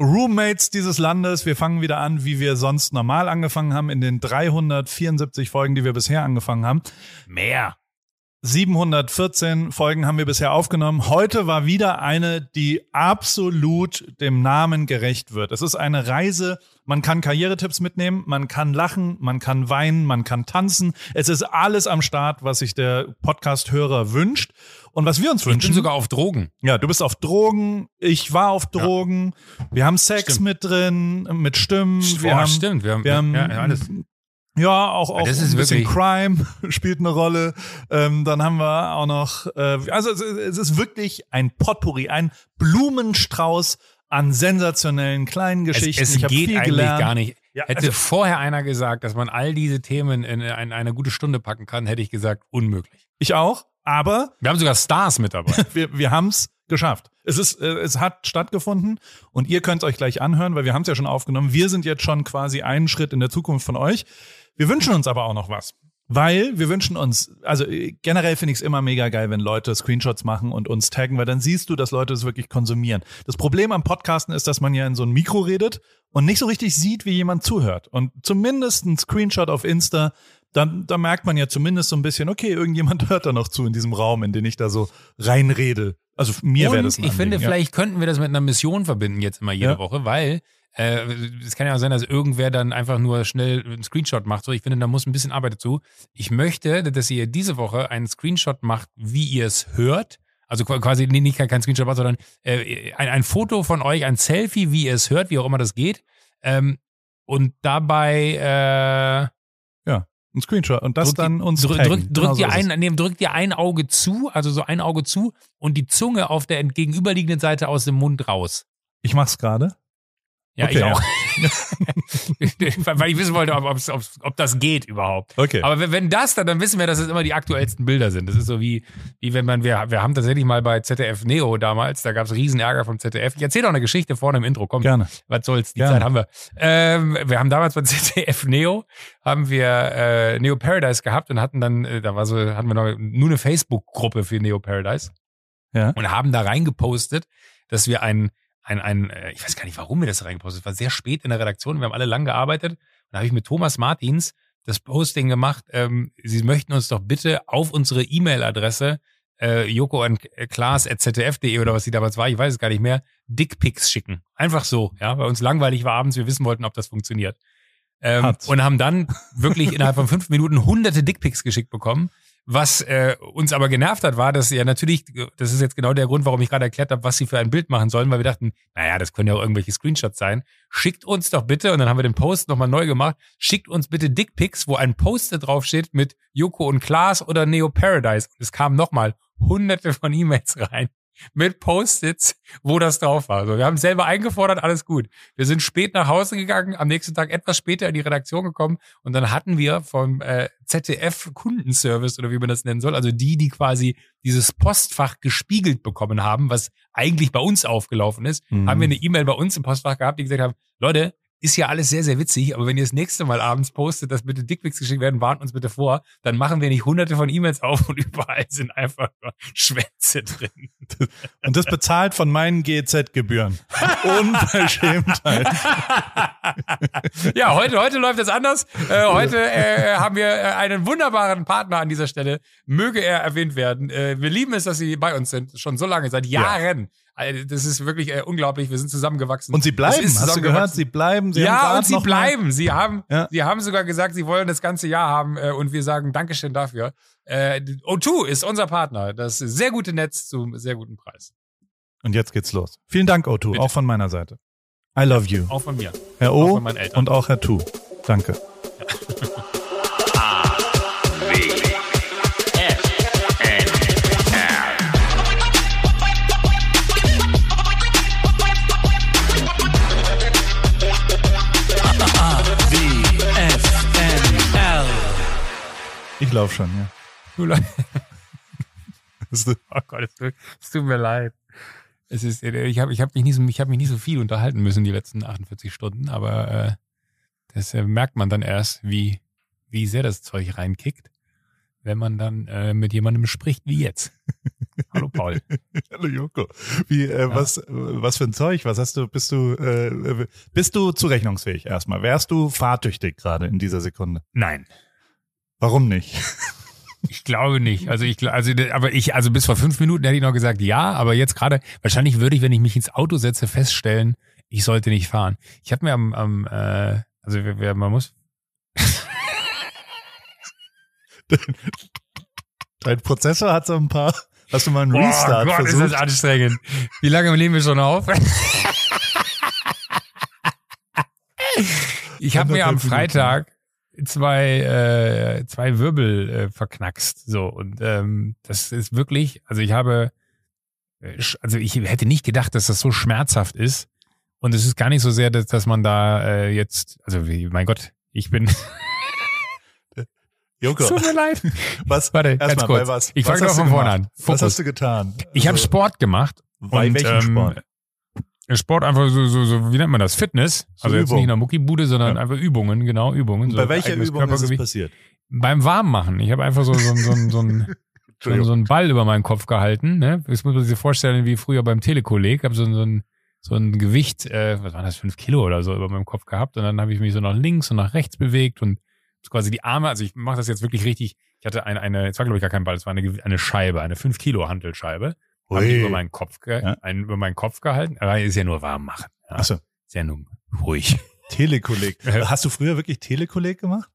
Roommates dieses Landes. Wir fangen wieder an, wie wir sonst normal angefangen haben, in den 374 Folgen, die wir bisher angefangen haben. Mehr. 714 Folgen haben wir bisher aufgenommen. Heute war wieder eine, die absolut dem Namen gerecht wird. Es ist eine Reise. Man kann Karrieretipps mitnehmen, man kann lachen, man kann weinen, man kann tanzen. Es ist alles am Start, was sich der Podcast-Hörer wünscht. Und was wir uns wünschen. Ich bin sogar auf Drogen. Ja, du bist auf Drogen. Ich war auf Drogen. Ja. Wir haben Sex stimmt. mit drin, mit Stimmen. Wir oh, haben, stimmt. Wir haben, wir haben ja, alles. Ja, auch, auch das ist ein bisschen Crime spielt eine Rolle. Ähm, dann haben wir auch noch, äh, also es, es ist wirklich ein Potpourri, ein Blumenstrauß an sensationellen kleinen Geschichten. Es, es ich geht viel eigentlich gelernt. gar nicht. Ja, hätte also- vorher einer gesagt, dass man all diese Themen in, in eine gute Stunde packen kann, hätte ich gesagt, unmöglich. Ich auch, aber Wir haben sogar Stars mit dabei. wir, wir haben es geschafft. Es ist, äh, es hat stattgefunden und ihr könnt euch gleich anhören, weil wir haben es ja schon aufgenommen. Wir sind jetzt schon quasi einen Schritt in der Zukunft von euch. Wir wünschen uns aber auch noch was. Weil wir wünschen uns, also äh, generell finde ich es immer mega geil, wenn Leute Screenshots machen und uns taggen, weil dann siehst du, dass Leute es wirklich konsumieren. Das Problem am Podcasten ist, dass man ja in so ein Mikro redet und nicht so richtig sieht, wie jemand zuhört. Und zumindest ein Screenshot auf Insta, dann, da merkt man ja zumindest so ein bisschen, okay, irgendjemand hört da noch zu in diesem Raum, in den ich da so reinrede. Also mir wäre das ein ich finde, Anliegen, ja. vielleicht könnten wir das mit einer Mission verbinden jetzt immer jede Ja. Woche, weil äh, es kann ja auch sein, dass irgendwer dann einfach nur schnell einen Screenshot macht. So, ich finde, da muss ein bisschen Arbeit dazu. Ich möchte, dass ihr diese Woche einen Screenshot macht, wie ihr es hört. Also qu- quasi nee, nicht kein Screenshot macht, sondern äh, ein, ein Foto von euch, ein Selfie, wie ihr es hört, wie auch immer das geht. Ähm, und dabei äh, ein Screenshot und das drückt dann uns drück, drück, Genau drückt so ihr ein, nee, drückt ihr ein Auge zu, also so ein Auge zu und die Zunge auf der entgegenüberliegenden Seite aus dem Mund raus. Ich mach's gerade. Ja, Okay, ich ja. auch. Weil ich wissen wollte, ob, ob's- ob's- ob das geht überhaupt. Okay. Aber wenn- wenn das, dann, dann wissen wir, dass es immer die aktuellsten Bilder sind. Das ist so wie, wie wenn man, wir, wir haben tatsächlich mal bei ZDF Neo damals, da gab es riesen Ärger vom ZDF. Ich erzähle doch eine Geschichte vorne im Intro, komm. Gerne. Was soll's, die Gerne. Zeit haben wir. Ähm, wir haben damals bei ZDF Neo, haben wir äh, Neo Paradise gehabt und hatten dann, äh, da war so, hatten wir noch nur eine Facebook-Gruppe für Neo Paradise Ja. und haben da reingepostet, dass wir ein, ein, ein, äh, ich weiß gar nicht, warum wir das da reingepostet haben. Es war sehr spät in der Redaktion, wir haben alle lang gearbeitet. Und da habe ich mit Thomas Martins das Posting gemacht, ähm, Sie möchten uns doch bitte auf unsere E-Mail-Adresse äh, Joko und Klaas at zdf.de oder was sie damals war, ich weiß es gar nicht mehr, Dickpics schicken. Einfach so, ja, weil uns langweilig war abends, wir wissen wollten, ob das funktioniert. Ähm, und haben dann wirklich innerhalb von fünf Minuten hunderte Dickpics geschickt bekommen. Was äh, uns aber genervt hat, war, dass ja natürlich, das ist jetzt genau der Grund, warum ich gerade erklärt habe, was sie für ein Bild machen sollen, weil wir dachten, naja, das können ja auch irgendwelche Screenshots sein. Schickt uns doch bitte, und dann haben wir den Post nochmal neu gemacht, schickt uns bitte Dickpics, wo ein Poster draufsteht mit Joko und Klaas oder Neo Paradise. Und es kamen nochmal hunderte von E-Mails rein mit Post-its, wo das drauf war. So, wir haben selber eingefordert, alles gut. Wir sind spät nach Hause gegangen, am nächsten Tag etwas später in die Redaktion gekommen und dann hatten wir vom äh, ZDF Kundenservice oder wie man das nennen soll, also die, die quasi dieses Postfach gespiegelt bekommen haben, was eigentlich bei uns aufgelaufen ist, Mhm. haben wir eine E-Mail bei uns im Postfach gehabt, die gesagt haben, Leute, ist ja alles sehr, sehr witzig, aber wenn ihr das nächste Mal abends postet, dass bitte Dickpics geschickt werden, warnt uns bitte vor, dann machen wir nicht hunderte von E-Mails auf und überall sind einfach nur Schwänze drin. Und das bezahlt von meinen GEZ-Gebühren. Unverschämtheit. ja, heute, heute läuft es anders. Äh, heute äh, haben wir äh, einen wunderbaren Partner an dieser Stelle. Möge er erwähnt werden. Äh, wir lieben es, dass Sie bei uns sind. Schon so lange, seit Jahren. Also, Das ist wirklich äh, unglaublich. Wir sind zusammengewachsen. Und sie bleiben, hast du gehört? Sie bleiben. Sie haben ja, und sie mal- bleiben. Sie haben, Ja. sie haben sogar gesagt, sie wollen das ganze Jahr haben äh, und wir sagen Dankeschön dafür. Äh, O2 ist unser Partner. Das sehr gute Netz zum sehr guten Preis. Und jetzt geht's los. Vielen Dank, O2, Bitte. auch von meiner Seite. I love you. Auch von mir. Herr auch O Eltern. und auch Herr Tu. Danke. WFNL. Ich laufe schon, ja. Du. Oh Gott, es tut, mir leid. Es ist, äh, ich habe ich hab mich, nicht so- ich hab mich nicht so viel unterhalten müssen die letzten 48 Stunden, aber äh, das äh, merkt man dann erst, wie, wie sehr das Zeug reinkickt. wenn man dann äh, mit jemandem spricht wie jetzt. Hallo Paul. Hallo Joko. Wie, äh, ja. was, was für ein Zeug? Was hast du? Bist du, äh, bist du zurechnungsfähig erstmal? Wärst du fahrtüchtig gerade in dieser Sekunde? Nein. Warum nicht? Ich glaube nicht. Also ich, also, aber ich, also bis vor fünf Minuten hätte ich noch gesagt, ja, aber jetzt gerade, wahrscheinlich würde ich, wenn ich mich ins Auto setze, feststellen, ich sollte nicht fahren. Ich habe mir am, am äh, also wer, man muss. Dein Prozessor hat so ein paar. Hast du mal einen Restart oh Gott, versucht? ist das anstrengend. Wie lange nehmen wir schon auf? ich habe mir am Freitag zwei äh, zwei Wirbel äh, verknackst so und ähm, das ist wirklich also ich habe äh, also ich hätte nicht gedacht dass das so schmerzhaft ist und es ist gar nicht so sehr dass, dass man da äh, jetzt also wie, mein Gott ich bin Joko. Tut mir leid. Was? Warte, ganz kurz. Was, ich fange mal von vorne an. Fokus. Was hast du getan? Ich also, habe Sport gemacht. Bei und, welchem ähm, Sport? Sport einfach so, so, so, wie nennt man das? Fitness. So also Übung. jetzt nicht in der Muckibude, sondern ja. einfach Übungen, genau, Übungen. So bei welcher Übung ist es passiert? Beim Warmmachen. Ich habe einfach so, so, so, so, so, so, so einen Ball über meinen Kopf gehalten. Ne? Das muss man sich vorstellen, wie früher beim Telekolleg. Ich habe so, so ein so ein Gewicht, äh, was war das, fünf Kilo oder so über meinem Kopf gehabt. Und dann habe ich mich so nach links und nach rechts bewegt und quasi die Arme, also ich mache das jetzt wirklich richtig. Ich hatte eine, eine, es war glaube ich gar kein Ball, es war eine, eine Scheibe, eine fünf Kilo Hantelscheibe. Habe ich über meinen Kopf, ge ja. einen, über meinen Kopf gehalten. Aber ist ja nur warm machen. Ja. Ach so. Ist ja nur ruhig. Telekolleg. Hast du früher wirklich Telekolleg gemacht?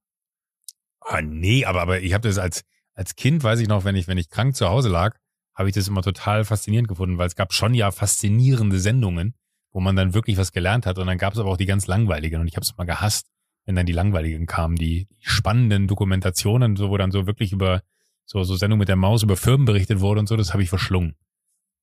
Ah, nee, aber, aber ich habe das als, als Kind, weiß ich noch, wenn ich, wenn ich krank zu Hause lag, habe ich das immer total faszinierend gefunden, weil es gab schon ja faszinierende Sendungen, wo man dann wirklich was gelernt hat. Und dann gab es aber auch die ganz langweiligen. Und ich habe es immer gehasst, wenn dann die langweiligen kamen, die, die spannenden Dokumentationen, so wo dann so wirklich über so, so Sendung mit der Maus über Firmen berichtet wurde und so, das habe ich verschlungen.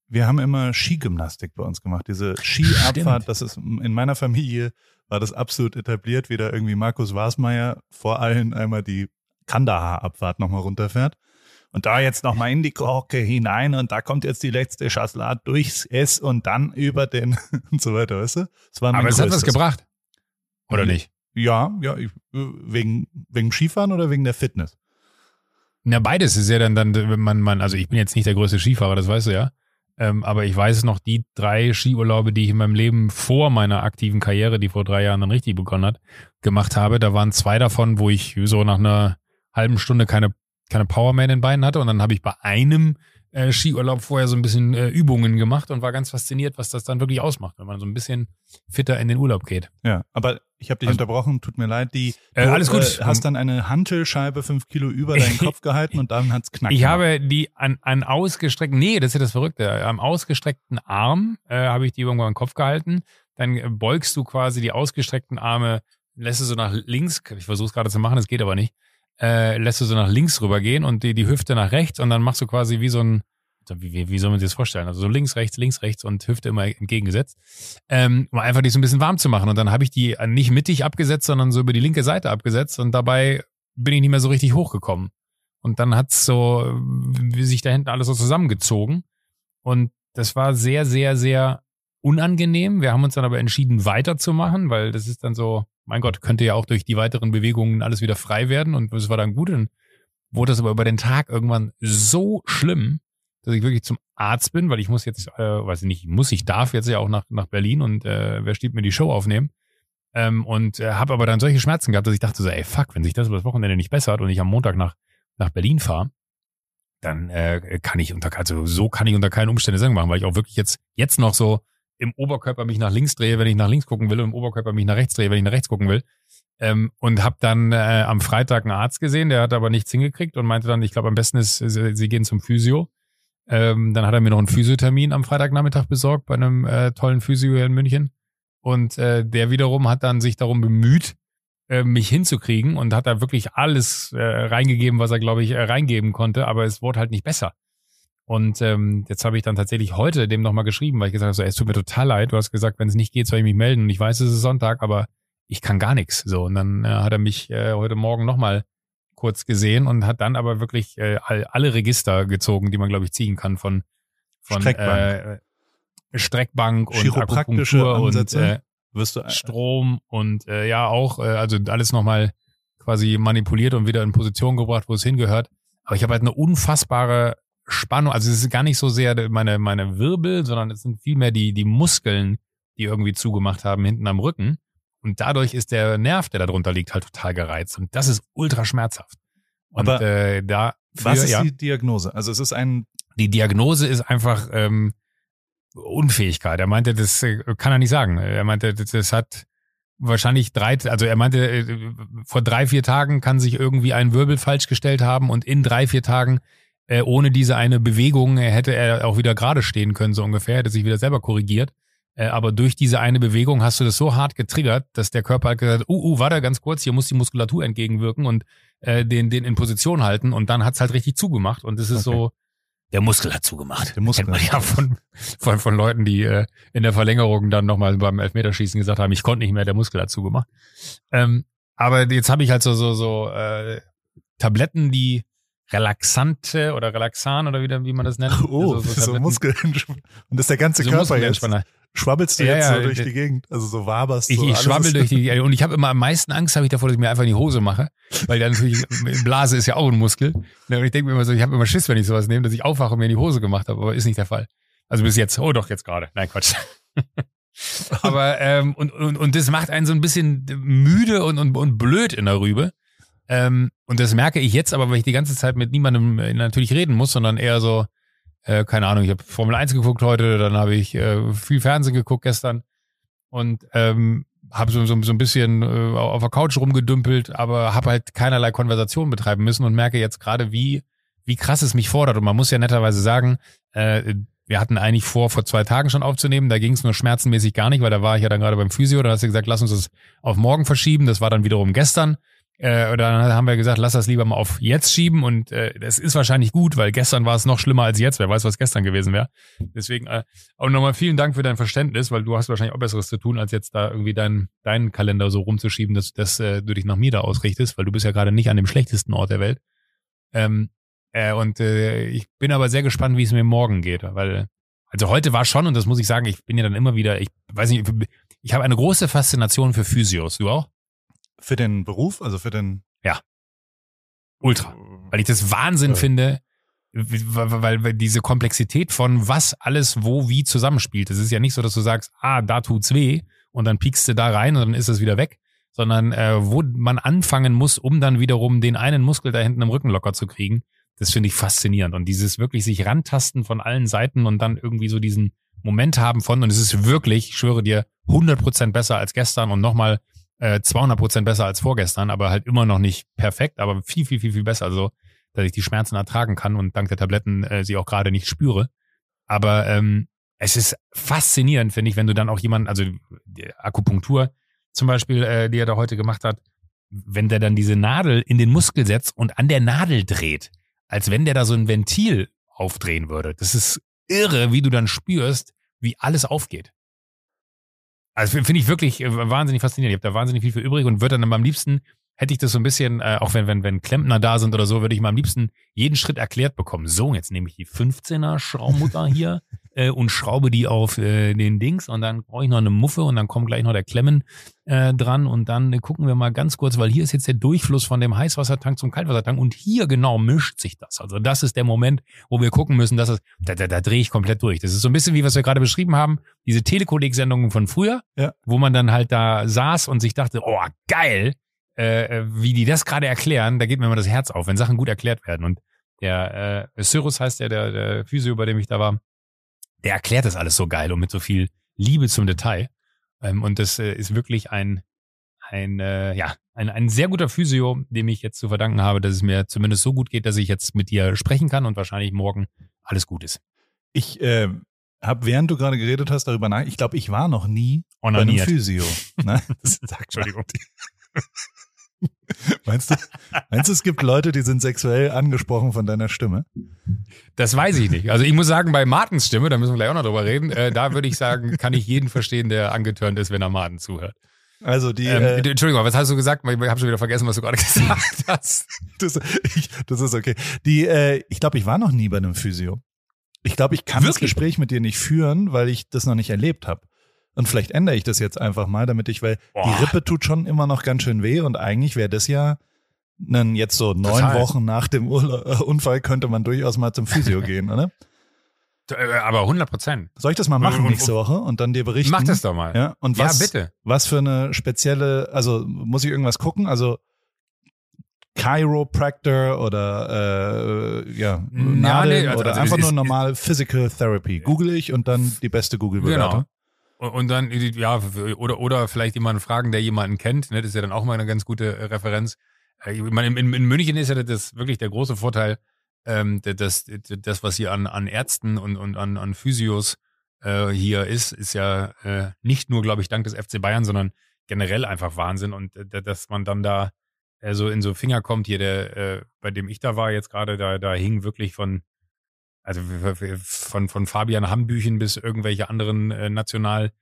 Wir haben immer Skigymnastik bei uns gemacht. Diese Skiabfahrt, das ist in meiner Familie war das absolut etabliert, wie da irgendwie Markus Wasmeier vor allen einmal die Kandahar-Abfahrt nochmal runterfährt. Und da jetzt nochmal in die Korke hinein und da kommt jetzt die letzte Chasselat durchs S und dann über den und so weiter, weißt du? Das war Aber es hat was gebracht. Oder nicht? Ja, ja, ich, wegen, wegen Skifahren oder wegen der Fitness? Na, beides ist ja dann, dann, wenn man, man, also ich bin jetzt nicht der größte Skifahrer, das weißt du ja. Ähm, aber ich weiß noch, die drei Skiurlaube, die ich in meinem Leben vor meiner aktiven Karriere, die vor drei Jahren dann richtig begonnen hat, gemacht habe, da waren zwei davon, wo ich so nach einer halben Stunde keine, keine Powerman in den Beinen hatte. Und dann habe ich bei einem äh, Skiurlaub vorher so ein bisschen äh, Übungen gemacht und war ganz fasziniert, was das dann wirklich ausmacht, wenn man so ein bisschen fitter in den Urlaub geht. Ja, aber ich habe dich also, unterbrochen, tut mir leid. Die, äh, alles gut. Äh, hast dann eine Hantelscheibe fünf Kilo über deinen Kopf gehalten und dann hat's knackt. Ich habe die an, an ausgestreckten, nee, das ist ja das Verrückte, am ausgestreckten Arm äh, habe ich die irgendwann am Kopf gehalten. Dann beugst du quasi die ausgestreckten Arme, lässt du so nach links, ich versuche es gerade zu machen, es geht aber nicht, äh, lässt du so nach links rübergehen und die, die Hüfte nach rechts und dann machst du quasi wie so ein, wie, wie, wie soll man sich das vorstellen? Also so links, rechts, links, rechts und Hüfte immer entgegengesetzt, ähm, um einfach die so ein bisschen warm zu machen. Und dann habe ich die nicht mittig abgesetzt, sondern so über die linke Seite abgesetzt und dabei bin ich nicht mehr so richtig hochgekommen. Und dann hat's so, wie sich da hinten alles so zusammengezogen. Und das war sehr, sehr, sehr unangenehm. Wir haben uns dann aber entschieden, weiterzumachen, weil das ist dann so, mein Gott, könnte ja auch durch die weiteren Bewegungen alles wieder frei werden und das war dann gut. Und wurde das aber über den Tag irgendwann so schlimm, dass ich wirklich zum Arzt bin, weil ich muss jetzt, äh, weiß ich nicht, muss, ich darf jetzt ja auch nach, nach Berlin und äh, wer steht mir die Show aufnehmen. Ähm, und äh, habe aber dann solche Schmerzen gehabt, dass ich dachte so, ey, fuck, wenn sich das über das Wochenende nicht bessert und ich am Montag nach, nach Berlin fahre, dann äh, kann ich unter, also so kann ich unter keinen Umständen Sendung machen, weil ich auch wirklich jetzt, jetzt noch so im Oberkörper mich nach links drehe, wenn ich nach links gucken will und im Oberkörper mich nach rechts drehe, wenn ich nach rechts gucken will. Ähm, und habe dann äh, am Freitag einen Arzt gesehen, der hat aber nichts hingekriegt und meinte dann, ich glaube, am besten ist, sie, sie gehen zum Physio. Ähm, dann hat er mir noch einen Physiothermin am Freitagnachmittag besorgt bei einem äh, tollen Physio hier in München. Und äh, der wiederum hat dann sich darum bemüht, äh, mich hinzukriegen und hat da wirklich alles äh, reingegeben, was er, glaube ich, äh, reingeben konnte, aber es wurde halt nicht besser. Und ähm, jetzt habe ich dann tatsächlich heute dem nochmal geschrieben, weil ich gesagt habe, so, es tut mir total leid, du hast gesagt, wenn es nicht geht, soll ich mich melden. Und ich weiß, es ist Sonntag, aber ich kann gar nichts. So, und dann äh, hat er mich äh, heute Morgen nochmal kurz gesehen und hat dann aber wirklich äh, all, alle Register gezogen, die man, glaube ich, ziehen kann von, von Streckbank, äh, Streckbank und Akupunktur und äh, wirst du, äh, Strom und äh, ja auch, äh, also alles nochmal quasi manipuliert und wieder in Position gebracht, wo es hingehört. Aber ich habe halt eine unfassbare Spannung. Also es ist gar nicht so sehr meine, meine Wirbel, sondern es sind vielmehr die, die Muskeln, die irgendwie zugemacht haben hinten am Rücken. Und dadurch ist der Nerv, der da drunter liegt, halt total gereizt. Und das ist ultra schmerzhaft. Und Aber äh, da Was ist ja, die Diagnose? Also es ist ein die Diagnose ist einfach ähm, Unfähigkeit. Er meinte, das äh, kann er nicht sagen. Er meinte, das, hat wahrscheinlich drei, also er meinte, äh, vor drei, vier Tagen kann sich irgendwie ein Wirbel falsch gestellt haben und in drei, vier Tagen äh, ohne diese eine Bewegung hätte er auch wieder gerade stehen können, so ungefähr, hätte sich wieder selber korrigiert. Äh, aber durch diese eine Bewegung hast du das so hart getriggert, dass der Körper hat gesagt, uh, uh, warte ganz kurz, hier muss die Muskulatur entgegenwirken und äh, den, den in Position halten und dann hat's halt richtig zugemacht und es ist Okay. so, der Muskel hat zugemacht. Der Muskel Kennt man hat ja von, von, von Leuten, die äh, in der Verlängerung dann nochmal beim Elfmeterschießen gesagt haben, ich konnte nicht mehr, der Muskel hat zugemacht. Ähm, aber jetzt habe ich halt so, so, so äh, Tabletten, die Relaxante oder Relaxan oder wie, wie man das nennt. Oh, Also so, Tabletten- Muskeln. Und das ist der ganze so Körper jetzt. Schwabbelst du Ja, jetzt ja, so durch die Gegend? Also so waberst Ich, so ich alles schwabbel durch die und ich habe immer am meisten Angst habe ich davor, dass ich mir einfach in die Hose mache, weil dann natürlich Blase ist ja auch ein Muskel. Und ich denke mir immer so, ich habe immer Schiss, wenn ich sowas nehme, dass ich aufwache und mir in die Hose gemacht habe, aber ist nicht der Fall. Also bis jetzt. Oh doch, jetzt gerade. Nein, Quatsch. aber ähm, und, und, und das macht einen so ein bisschen müde und, und, und blöd in der Rübe. Ähm, und das merke ich jetzt, aber weil ich die ganze Zeit mit niemandem äh, natürlich reden muss, sondern eher so, äh, keine Ahnung, ich habe Formel 1 geguckt heute, dann habe ich äh, viel Fernsehen geguckt gestern und ähm, habe so, so, so ein bisschen äh, auf der Couch rumgedümpelt, aber habe halt keinerlei Konversation betreiben müssen und merke jetzt gerade, wie, wie krass es mich fordert. Und man muss ja netterweise sagen, äh, wir hatten eigentlich vor, vor zwei Tagen schon aufzunehmen. Da ging es nur schmerzenmäßig gar nicht, weil da war ich ja dann gerade beim Physio. Da hast du gesagt, lass uns das auf morgen verschieben. Das war dann wiederum gestern. Äh, und dann haben wir gesagt, lass das lieber mal auf jetzt schieben. Und äh, das ist wahrscheinlich gut, weil gestern war es noch schlimmer als jetzt. Wer weiß, was gestern gewesen wäre. Deswegen äh, auch nochmal vielen Dank für dein Verständnis, weil du hast wahrscheinlich auch Besseres zu tun, als jetzt da irgendwie deinen deinen Kalender so rumzuschieben, dass, dass äh, du dich nach mir da ausrichtest, weil du bist ja gerade nicht an dem schlechtesten Ort der Welt. Ähm, äh, und äh, ich bin aber sehr gespannt, wie es mir morgen geht, weil also heute war schon und das muss ich sagen, ich bin ja dann immer wieder, ich weiß nicht, ich habe eine große Faszination für Physios. Du auch? Für den Beruf, also für den Ultra. Weil ich das Wahnsinn Ja. finde, weil, weil, weil diese Komplexität von was alles wo wie zusammenspielt. Es ist ja nicht so, dass du sagst, ah, da tut's weh und dann piekst du da rein und dann ist es wieder weg, sondern äh, wo man anfangen muss, um dann wiederum den einen Muskel da hinten im Rücken locker zu kriegen. Das finde ich faszinierend. Und dieses wirklich sich rantasten von allen Seiten und dann irgendwie so diesen Moment haben von, und es ist wirklich, ich schwöre dir, 100% besser als gestern und nochmal äh, 200% besser als vorgestern, aber halt immer noch nicht perfekt, aber viel, viel, viel, viel besser. Also, dass ich die Schmerzen ertragen kann und dank der Tabletten äh, sie auch gerade nicht spüre. Aber ähm, es ist faszinierend, finde ich, wenn du dann auch jemanden, also Akupunktur zum Beispiel, äh, die er da heute gemacht hat, wenn der dann diese Nadel in den Muskel setzt und an der Nadel dreht, als wenn der da so ein Ventil aufdrehen würde. Das ist irre, wie du dann spürst, wie alles aufgeht. Also finde ich wirklich äh, wahnsinnig faszinierend. Ich habe da wahnsinnig viel für übrig und würde dann am liebsten, hätte ich das so ein bisschen, äh, auch wenn, wenn, wenn Klempner da sind oder so, würde ich mal am liebsten jeden Schritt erklärt bekommen. So, jetzt nehme ich die 15er Schraubmutter hier äh, und schraube die auf äh, den Dings und dann brauche ich noch eine Muffe und dann kommt gleich noch der Klemmen äh, dran und dann äh, gucken wir mal ganz kurz, weil hier ist jetzt der Durchfluss von dem Heißwassertank zum Kaltwassertank und hier genau mischt sich das. Also das ist der Moment, wo wir gucken müssen, dass es, da, da, da drehe ich komplett durch. Das ist so ein bisschen wie was wir gerade beschrieben haben, diese Telekolleg-Sendungen von früher, Ja. wo man dann halt da saß und sich dachte, oh geil, äh, wie die das gerade erklären, da geht mir immer das Herz auf, wenn Sachen gut erklärt werden. Und der äh, Cyrus heißt der, der, der Physio, bei dem ich da war, der erklärt das alles so geil und mit so viel Liebe zum Detail. Ähm, und das äh, ist wirklich ein, ein, äh, ja, ein, ein sehr guter Physio, dem ich jetzt zu verdanken habe, dass es mir zumindest so gut geht, dass ich jetzt mit dir sprechen kann und wahrscheinlich morgen alles gut ist. Ich äh, habe, während du gerade geredet hast, darüber nach. Ich glaube, ich war noch nie bei einem Onaniert. Physio. Ne? Entschuldigung. Meinst du, meinst du, es gibt Leute, die sind sexuell angesprochen von deiner Stimme? Das weiß ich nicht. Also ich muss sagen, bei Martens Stimme, da müssen wir gleich auch noch drüber reden, äh, da würde ich sagen, kann ich jeden verstehen, der angetörnt ist, wenn er Martin zuhört. Also die, Ähm, äh, Entschuldigung, was hast du gesagt? Ich habe schon wieder vergessen, was du gerade gesagt hast. das, ich, das ist okay. Die, äh, ich glaube, ich war noch nie bei einem Physio. Ich glaube, ich kann das Wirklich? Gespräch mit dir nicht führen, weil ich das noch nicht erlebt habe. Und vielleicht ändere ich das jetzt einfach mal, damit ich, weil Boah. die Rippe tut schon immer noch ganz schön weh und eigentlich wäre das ja Dann jetzt so neun Total. Wochen nach dem Urla äh, Unfall könnte man durchaus mal zum Physio gehen, oder? Äh, Aber 100 Prozent. Soll ich das mal machen nächste Woche und dann dir berichten? Mach das doch mal. Ja, und Ja, was, bitte. was für eine spezielle, also muss ich irgendwas gucken? Also Chiropractor oder äh, ja, Nadeln nee, also- oder also einfach nur normal Physical Therapy. Google ich und dann die beste Google-Bewertung. Genau. Und dann, ja, oder, oder vielleicht jemanden fragen, der jemanden kennt. Ne? Das ist ja dann auch mal eine ganz gute äh, Referenz. Äh, Ich meine, in, in München ist ja das wirklich der große Vorteil, ähm, das, das, was hier an, an Ärzten und, und an, an Physios äh, hier ist, ist ja äh, nicht nur, glaube ich, dank des FC Bayern, sondern generell einfach Wahnsinn. Und äh, dass man dann da äh, so in so Finger kommt, hier, der, äh, bei dem ich da war jetzt gerade, da, da hing wirklich von also von, von Fabian Hambüchen bis irgendwelche anderen äh, National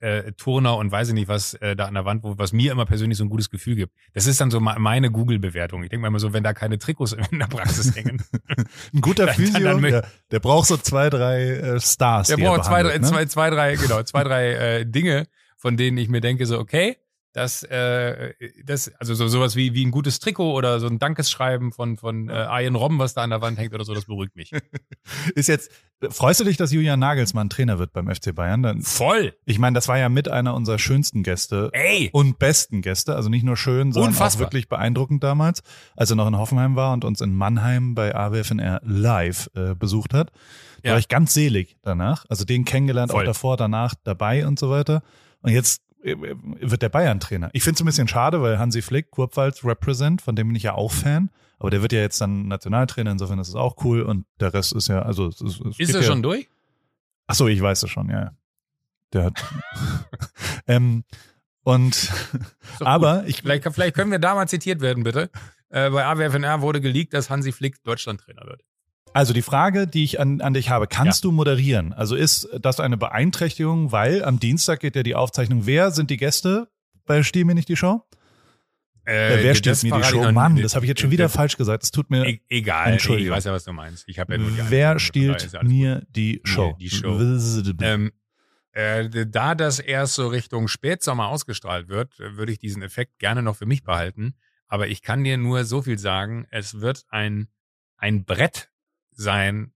äh, Turner und weiß ich nicht was äh, da an der Wand, wo, was mir immer persönlich so ein gutes Gefühl gibt. Das ist dann so me- meine Google-Bewertung. Ich denke mal immer so, wenn da keine Trikots in der Praxis hängen. Ein guter Dann- Physio, dann- dann- der, der braucht so zwei, drei äh, Stars. Der er braucht zwei, ne? zwei, zwei, drei, genau, zwei, drei äh, Dinge, von denen ich mir denke, so, okay, das, äh, das, also so, sowas wie, wie ein gutes Trikot oder so ein Dankesschreiben von, von äh, Ian Robben, was da an der Wand hängt oder so, das beruhigt mich. Ist jetzt, freust du dich, dass Julian Nagelsmann Trainer wird beim FC Bayern? Dann, Voll! ich meine, das war ja mit einer unserer schönsten Gäste Ey! und besten Gäste, also nicht nur schön, sondern Unfassbar. auch wirklich beeindruckend damals, als er noch in Hoffenheim war und uns in Mannheim bei AWFNR live äh, besucht hat. Da Ja. war ich ganz selig danach, also den kennengelernt, Voll. auch davor, danach dabei und so weiter. Und jetzt wird der Bayern-Trainer. Ich finde es ein bisschen schade, weil Hansi Flick, Kurpfalz Represent, von dem bin ich ja auch Fan, aber der wird ja jetzt dann Nationaltrainer, insofern ist es auch cool und der Rest ist ja, also es, es, Ist er ja, schon durch? Ach so, ich weiß es schon, ja. Der hat. ähm, und aber gut. ich Vielleicht, vielleicht können wir da mal zitiert werden, bitte. Äh, bei AWFNR wurde geleakt, dass Hansi Flick Deutschlandtrainer wird. Also die Frage, die ich an, an dich habe, kannst du moderieren? Also ist das eine Beeinträchtigung, weil am Dienstag geht ja die Aufzeichnung. Wer sind die Gäste bei Stiehl mir nicht die Show? Äh, Äh, wer das stiehlt mir die Show? Mann, das habe ich jetzt schon wieder Äh, falsch gesagt. Es tut mir. E egal, Entschuldigung. ich weiß ja, was du meinst. Ich habe ja nur die Wer stiehlt ja mir die Show? die Show. Ähm, äh, da das erst so Richtung Spätsommer ausgestrahlt wird, äh, würde ich diesen Effekt gerne noch für mich behalten. Aber ich kann dir nur so viel sagen, es wird ein, ein Brett sein.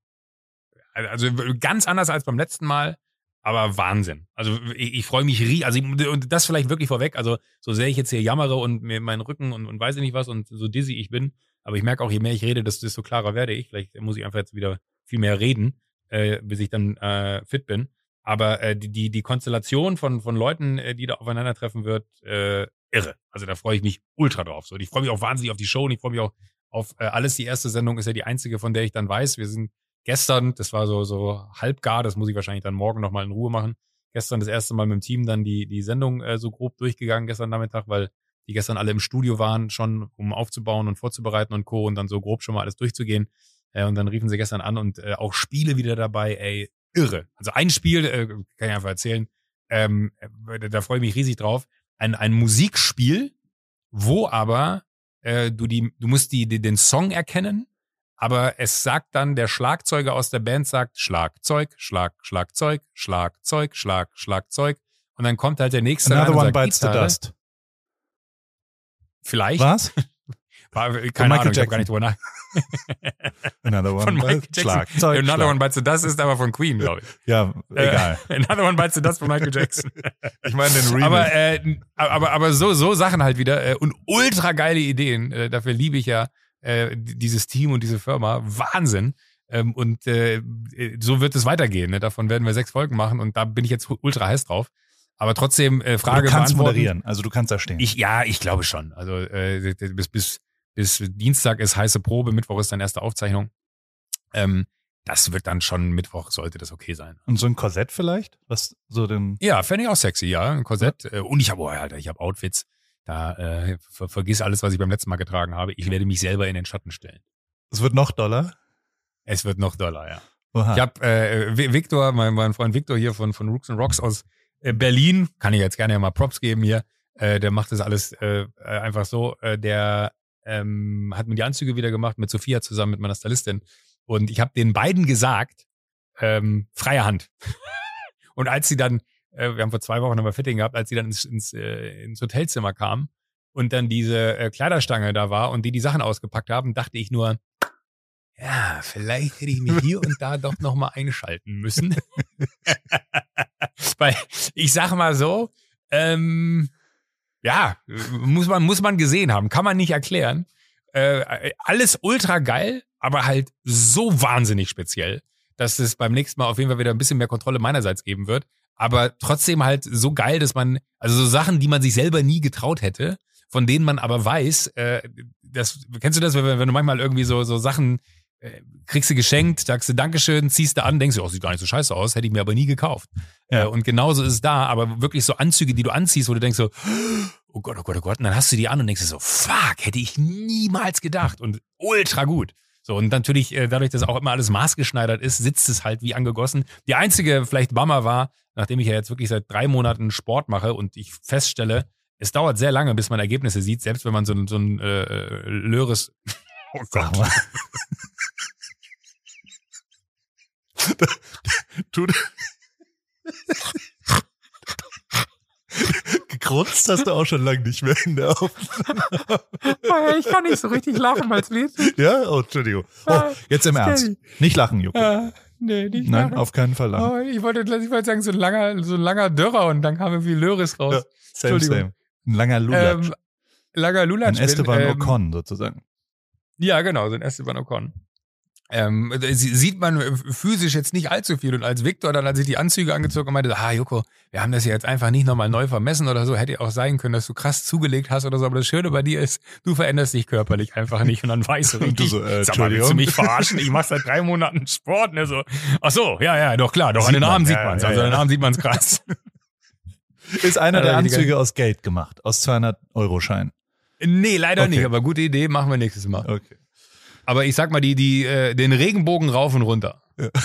Also ganz anders als beim letzten Mal, aber Wahnsinn. Also ich, ich freue mich rie, also und das vielleicht wirklich vorweg. Also so sehr ich jetzt hier jammere und mir meinen Rücken und, und weiß ich nicht was und so dizzy ich bin, aber ich merke auch, je mehr ich rede, desto, desto klarer werde ich. Vielleicht muss ich einfach jetzt wieder viel mehr reden, äh, bis ich dann äh, fit bin. Aber äh, die, die, die Konstellation von, von Leuten, äh, die da aufeinandertreffen wird, äh, irre. Also da freue ich mich ultra drauf. So, und ich freue mich auch wahnsinnig auf die Show und ich freue mich auch auf äh, alles. Die erste Sendung ist ja die einzige, von der ich dann weiß. Wir sind gestern, das war so, so halbgar, das muss ich wahrscheinlich dann morgen nochmal in Ruhe machen. Gestern das erste Mal mit dem Team dann die, die Sendung äh, so grob durchgegangen gestern Nachmittag, weil die gestern alle im Studio waren, schon um aufzubauen und vorzubereiten und Co. und dann so grob schon mal alles durchzugehen. Äh, und dann riefen sie gestern an und äh, auch Spiele wieder dabei, ey, irre. Also ein Spiel, äh, kann ich einfach erzählen, ähm, äh, da freue ich mich riesig drauf. Ein, ein Musikspiel, wo aber äh, du die, du musst die, die, den Song erkennen, aber es sagt dann, der Schlagzeuger aus der Band sagt Schlagzeug, Schlag, Schlagzeug, Schlagzeug, Schlag, Schlagzeug. Und dann kommt halt der nächste Another rein one bites the dust. Vielleicht. Was? War, keine Michael Ahnung, ich habe Jackson. gar nicht drüber nach. Another one Von Michael Jackson. Schlagzeug. Another Schlag. One Bites the Dust ist aber von Queen, glaube ich. Ja, egal. Äh, Another One Bites the Dust von Michael Jackson. Ich meine den Remix. aber, äh, aber, aber so, so Sachen halt wieder äh, und ultra geile Ideen. Äh, dafür liebe ich ja äh, dieses Team und diese Firma. Wahnsinn. Ähm, und äh, so wird es weitergehen. Ne? Davon werden wir sechs Folgen machen und da bin ich jetzt ultra heiß drauf. Aber trotzdem äh, Frage du kannst moderieren, also du kannst da stehen. Ich, ja, ich glaube schon. Also äh, bis, bis, bis Dienstag ist heiße Probe, Mittwoch ist dann erste Aufzeichnung. Ähm, das wird dann schon Mittwoch, sollte das okay sein. Und so ein Korsett vielleicht? Was so den. Ja, fände ich auch sexy, ja. Ein Korsett. Äh, Und ich habe, oh, Alter, ich habe Outfits. Da äh, ver vergiss alles, was ich beim letzten Mal getragen habe. Ich werde mich selber in den Schatten stellen. Es wird noch doller. Es wird noch doller, ja. Oha. Ich habe äh, Vi- Victor, mein, mein Freund Victor hier von, von Rooks and Rocks aus äh, Berlin, kann ich jetzt gerne mal Props geben hier. Äh, der macht das alles äh, äh, einfach so. Äh, der ähm, hat mir die Anzüge wieder gemacht mit Sophia zusammen mit meiner Stylistin. Und ich habe den beiden gesagt, ähm, freie Hand. Und als sie dann, äh, wir haben vor zwei Wochen nochmal Fitting gehabt, als sie dann ins, ins, äh, ins Hotelzimmer kamen, und dann diese äh, Kleiderstange da war und die die Sachen ausgepackt haben, dachte ich nur, ja, vielleicht hätte ich mich hier und da doch noch mal einschalten müssen. Weil ich sag mal so, ähm, ja, muss man, muss man gesehen haben, kann man nicht erklären. Äh, alles ultra geil, aber halt so wahnsinnig speziell, dass es beim nächsten Mal auf jeden Fall wieder ein bisschen mehr Kontrolle meinerseits geben wird. Aber trotzdem halt so geil, dass man, also so Sachen, die man sich selber nie getraut hätte, von denen man aber weiß, äh, das, kennst du das, wenn, wenn du manchmal irgendwie so, so Sachen kriegst du geschenkt, sagst du Dankeschön, ziehst du an, denkst du, oh, sieht gar nicht so scheiße aus, hätte ich mir aber nie gekauft. Ja. Äh, und genauso ist es da, aber wirklich so Anzüge, die du anziehst, wo du denkst so, oh Gott, oh Gott, oh Gott, und dann hast du die an und denkst du so, fuck, hätte ich niemals gedacht und ultra gut. So, und natürlich, äh, dadurch, dass auch immer alles maßgeschneidert ist, sitzt es halt wie angegossen. Die einzige vielleicht Bummer war, nachdem ich ja jetzt wirklich seit drei Monaten Sport mache und ich feststelle, es dauert sehr lange, bis man Ergebnisse sieht, selbst wenn man so, so ein äh, äh Löres. Oh Gott. Tut. Gekrunzt hast du auch schon lange nicht mehr in der Aufnahme. ich kann nicht so richtig lachen, weil es weht. Ja? Oh, Entschuldigung. Oh, jetzt im Ernst. Nicht lachen, Joko. Ja, nee, nicht Nein, lachen. auf keinen Fall lachen. Oh, ich, wollte, ich wollte sagen, so ein langer, so ein langer Dörrer und dann kam irgendwie Löris raus. Ja, same, same. Ein langer Lulatsch. Ähm, langer Lulatsch. Ein Esteban ähm, Ocon sozusagen. Ja, genau, so ein Esteban Ocon. Ähm, sieht man physisch jetzt nicht allzu viel. Und als Viktor dann, als ich die Anzüge angezogen und meinte, ah, Joko, wir haben das ja jetzt einfach nicht nochmal neu vermessen oder so, hätte ja auch sein können, dass du krass zugelegt hast oder so. Aber das Schöne bei dir ist, du veränderst dich körperlich einfach nicht und dann weißt du richtig. du so, äh, sag mal, willst du mich verarschen? Ich mache seit drei Monaten Sport. Ne, so, ach so, ja, ja, doch klar, doch sieht an den Armen man, sieht man es. Ja, also ja. an den Armen sieht man es krass. Ist einer der Anzüge aus Geld gemacht, aus 200 Euro Schein. Nee, leider okay. nicht, aber gute Idee, machen wir nächstes Mal. Okay. Aber ich sag mal, die, die, äh, den Regenbogen rauf und runter. Ja.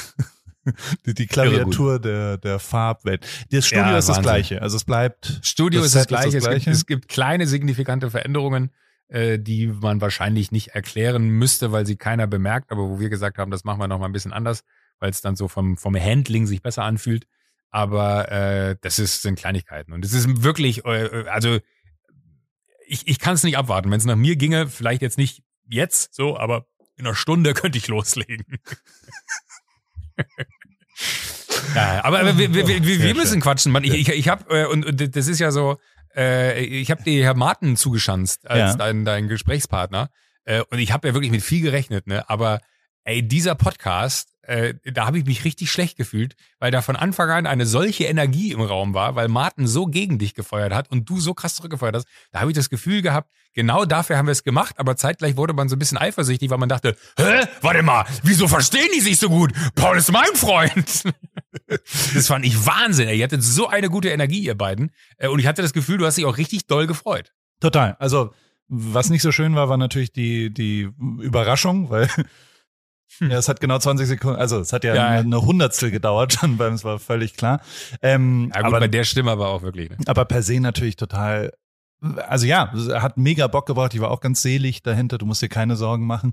Die, die Klaviatur der, der Farbwelt. Das Studio ja, ist Wahnsinn. das gleiche. Also es bleibt. Studio das ist, das gleiche. ist das gleiche. Es, gibt, es gibt kleine signifikante Veränderungen, äh, die man wahrscheinlich nicht erklären müsste, weil sie keiner bemerkt, aber wo wir gesagt haben, das machen wir noch mal ein bisschen anders, weil es dann so vom, vom Handling sich besser anfühlt. Aber äh, das ist, sind Kleinigkeiten. Und es ist wirklich, äh, also ich, ich kann es nicht abwarten. Wenn es nach mir ginge, vielleicht jetzt nicht jetzt so, aber in einer Stunde könnte ich loslegen. ja, aber, aber wir, wir, wir, wir müssen quatschen, Mann. Ich, ich, ich habe äh, und, und das ist ja so, äh, ich habe dir Herr Martin zugeschanzt als ja. dein, dein Gesprächspartner äh, und ich habe ja wirklich mit viel gerechnet, ne? Aber ey, dieser Podcast äh, da habe ich mich richtig schlecht gefühlt, weil da von Anfang an eine solche Energie im Raum war, weil Martin so gegen dich gefeuert hat und du so krass zurückgefeuert hast. Da habe ich das Gefühl gehabt, genau dafür haben wir es gemacht, aber zeitgleich wurde man so ein bisschen eifersüchtig, weil man dachte, hä, warte mal, wieso verstehen die sich so gut? Paul ist mein Freund. das fand ich Wahnsinn. Ey. Ihr hattet so eine gute Energie, ihr beiden. Äh, und ich hatte das Gefühl, du hast dich auch richtig doll gefreut. Total. Also was nicht so schön war, war natürlich die, die Überraschung, weil. Ja, es hat genau 20 Sekunden, also es hat ja, ja eine Hundertstel gedauert schon, weil es war völlig klar. Ähm, ja, gut, aber bei der Stimme aber auch wirklich. Ne? Aber per se natürlich total also ja, hat mega Bock gebracht. Ich war auch ganz selig dahinter. Du musst dir keine Sorgen machen.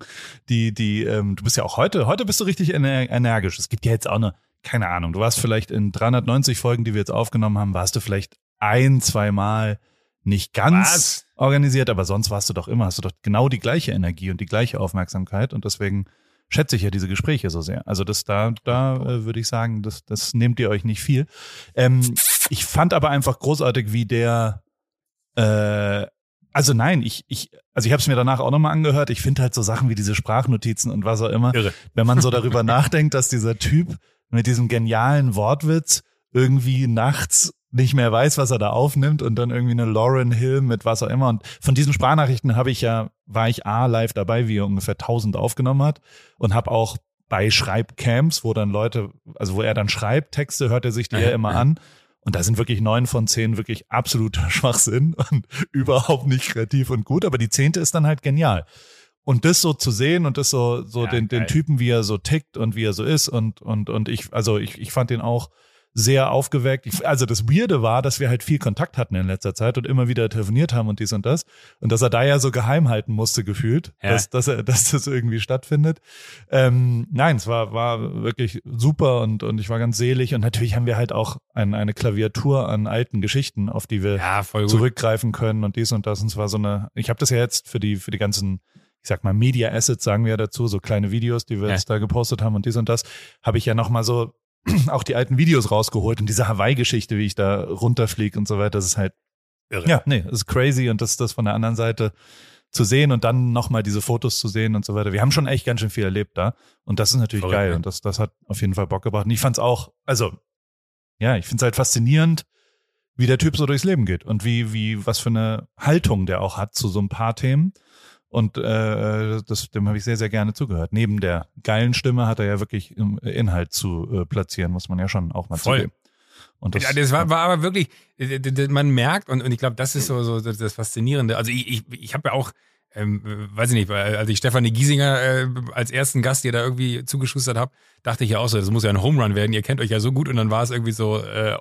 Die, die, ähm, du bist ja auch heute, heute bist du richtig energisch. Es gibt ja jetzt auch eine, keine Ahnung. Du warst vielleicht in 390 Folgen, die wir jetzt aufgenommen haben, warst du vielleicht ein, zwei Mal nicht ganz Was? organisiert, aber sonst warst du doch immer, hast du doch genau die gleiche Energie und die gleiche Aufmerksamkeit und deswegen schätze ich ja diese Gespräche so sehr. Also das da, da äh, würde ich sagen, das, das nehmt ihr euch nicht viel. Ähm, ich fand aber einfach großartig, wie der äh, also nein, ich, ich, also ich habe es mir danach auch nochmal angehört. Ich finde halt so Sachen wie diese Sprachnotizen und was auch immer. Irre. Wenn man so darüber nachdenkt, dass dieser Typ mit diesem genialen Wortwitz irgendwie nachts nicht mehr weiß, was er da aufnimmt und dann irgendwie eine Lauren Hill mit was auch immer. Und von diesen Sprachnachrichten habe ich ja, war ich A live dabei, wie er ungefähr 1000 aufgenommen hat und habe auch bei Schreibcamps, wo dann Leute, also wo er dann schreibt, Texte hört er sich die ja immer an. Und da sind wirklich neun von zehn wirklich absoluter Schwachsinn und überhaupt nicht kreativ und gut. Aber die zehnte ist dann halt genial. Und das so zu sehen und das so, so ja, den, den Typen, wie er so tickt und wie er so ist und, und, und ich, also ich, ich fand den auch sehr aufgeweckt. Ich, also das Weirde war, dass wir halt viel Kontakt hatten in letzter Zeit und immer wieder telefoniert haben und dies und das. Und dass er da ja so geheim halten musste, gefühlt, Ja. dass, dass, er, dass das irgendwie stattfindet. Ähm, nein, es war, war wirklich super und, und ich war ganz selig. Und natürlich haben wir halt auch ein, eine Klaviatur an alten Geschichten, auf die wir Ja, zurückgreifen können und dies und das. Und zwar so eine, ich habe das ja jetzt für die, für die ganzen, ich sag mal, Media Assets, sagen wir ja dazu, so kleine Videos, die wir Ja. jetzt da gepostet haben und dies und das, habe ich ja nochmal so auch die alten Videos rausgeholt und diese Hawaii-Geschichte, wie ich da runterfliege und so weiter, das ist halt, Irre. ja, nee, das ist crazy und das, das von der anderen Seite zu sehen und dann nochmal diese Fotos zu sehen und so weiter. Wir haben schon echt ganz schön viel erlebt da und das ist natürlich Verrückt, geil ne? und das, das hat auf jeden Fall Bock gebracht. Und ich fand's auch, also, ja, ich find's halt faszinierend, wie der Typ so durchs Leben geht und wie, wie, was für eine Haltung der auch hat zu so ein paar Themen. Und äh, das, dem habe ich sehr, sehr gerne zugehört. Neben der geilen Stimme hat er ja wirklich ähm, Inhalt zu äh, platzieren, muss man ja schon auch mal Voll. zugeben. Und das, ja, das war, war aber wirklich, man merkt, und, und ich glaube, das ist so, so das Faszinierende. Also ich, ich, ich habe ja auch, ähm, weiß ich nicht, als ich Stefanie Giesinger äh, als ersten Gast hier da irgendwie zugeschustert habe, dachte ich ja auch so, das muss ja ein Home Run werden, ihr kennt euch ja so gut und dann war es irgendwie so, äh,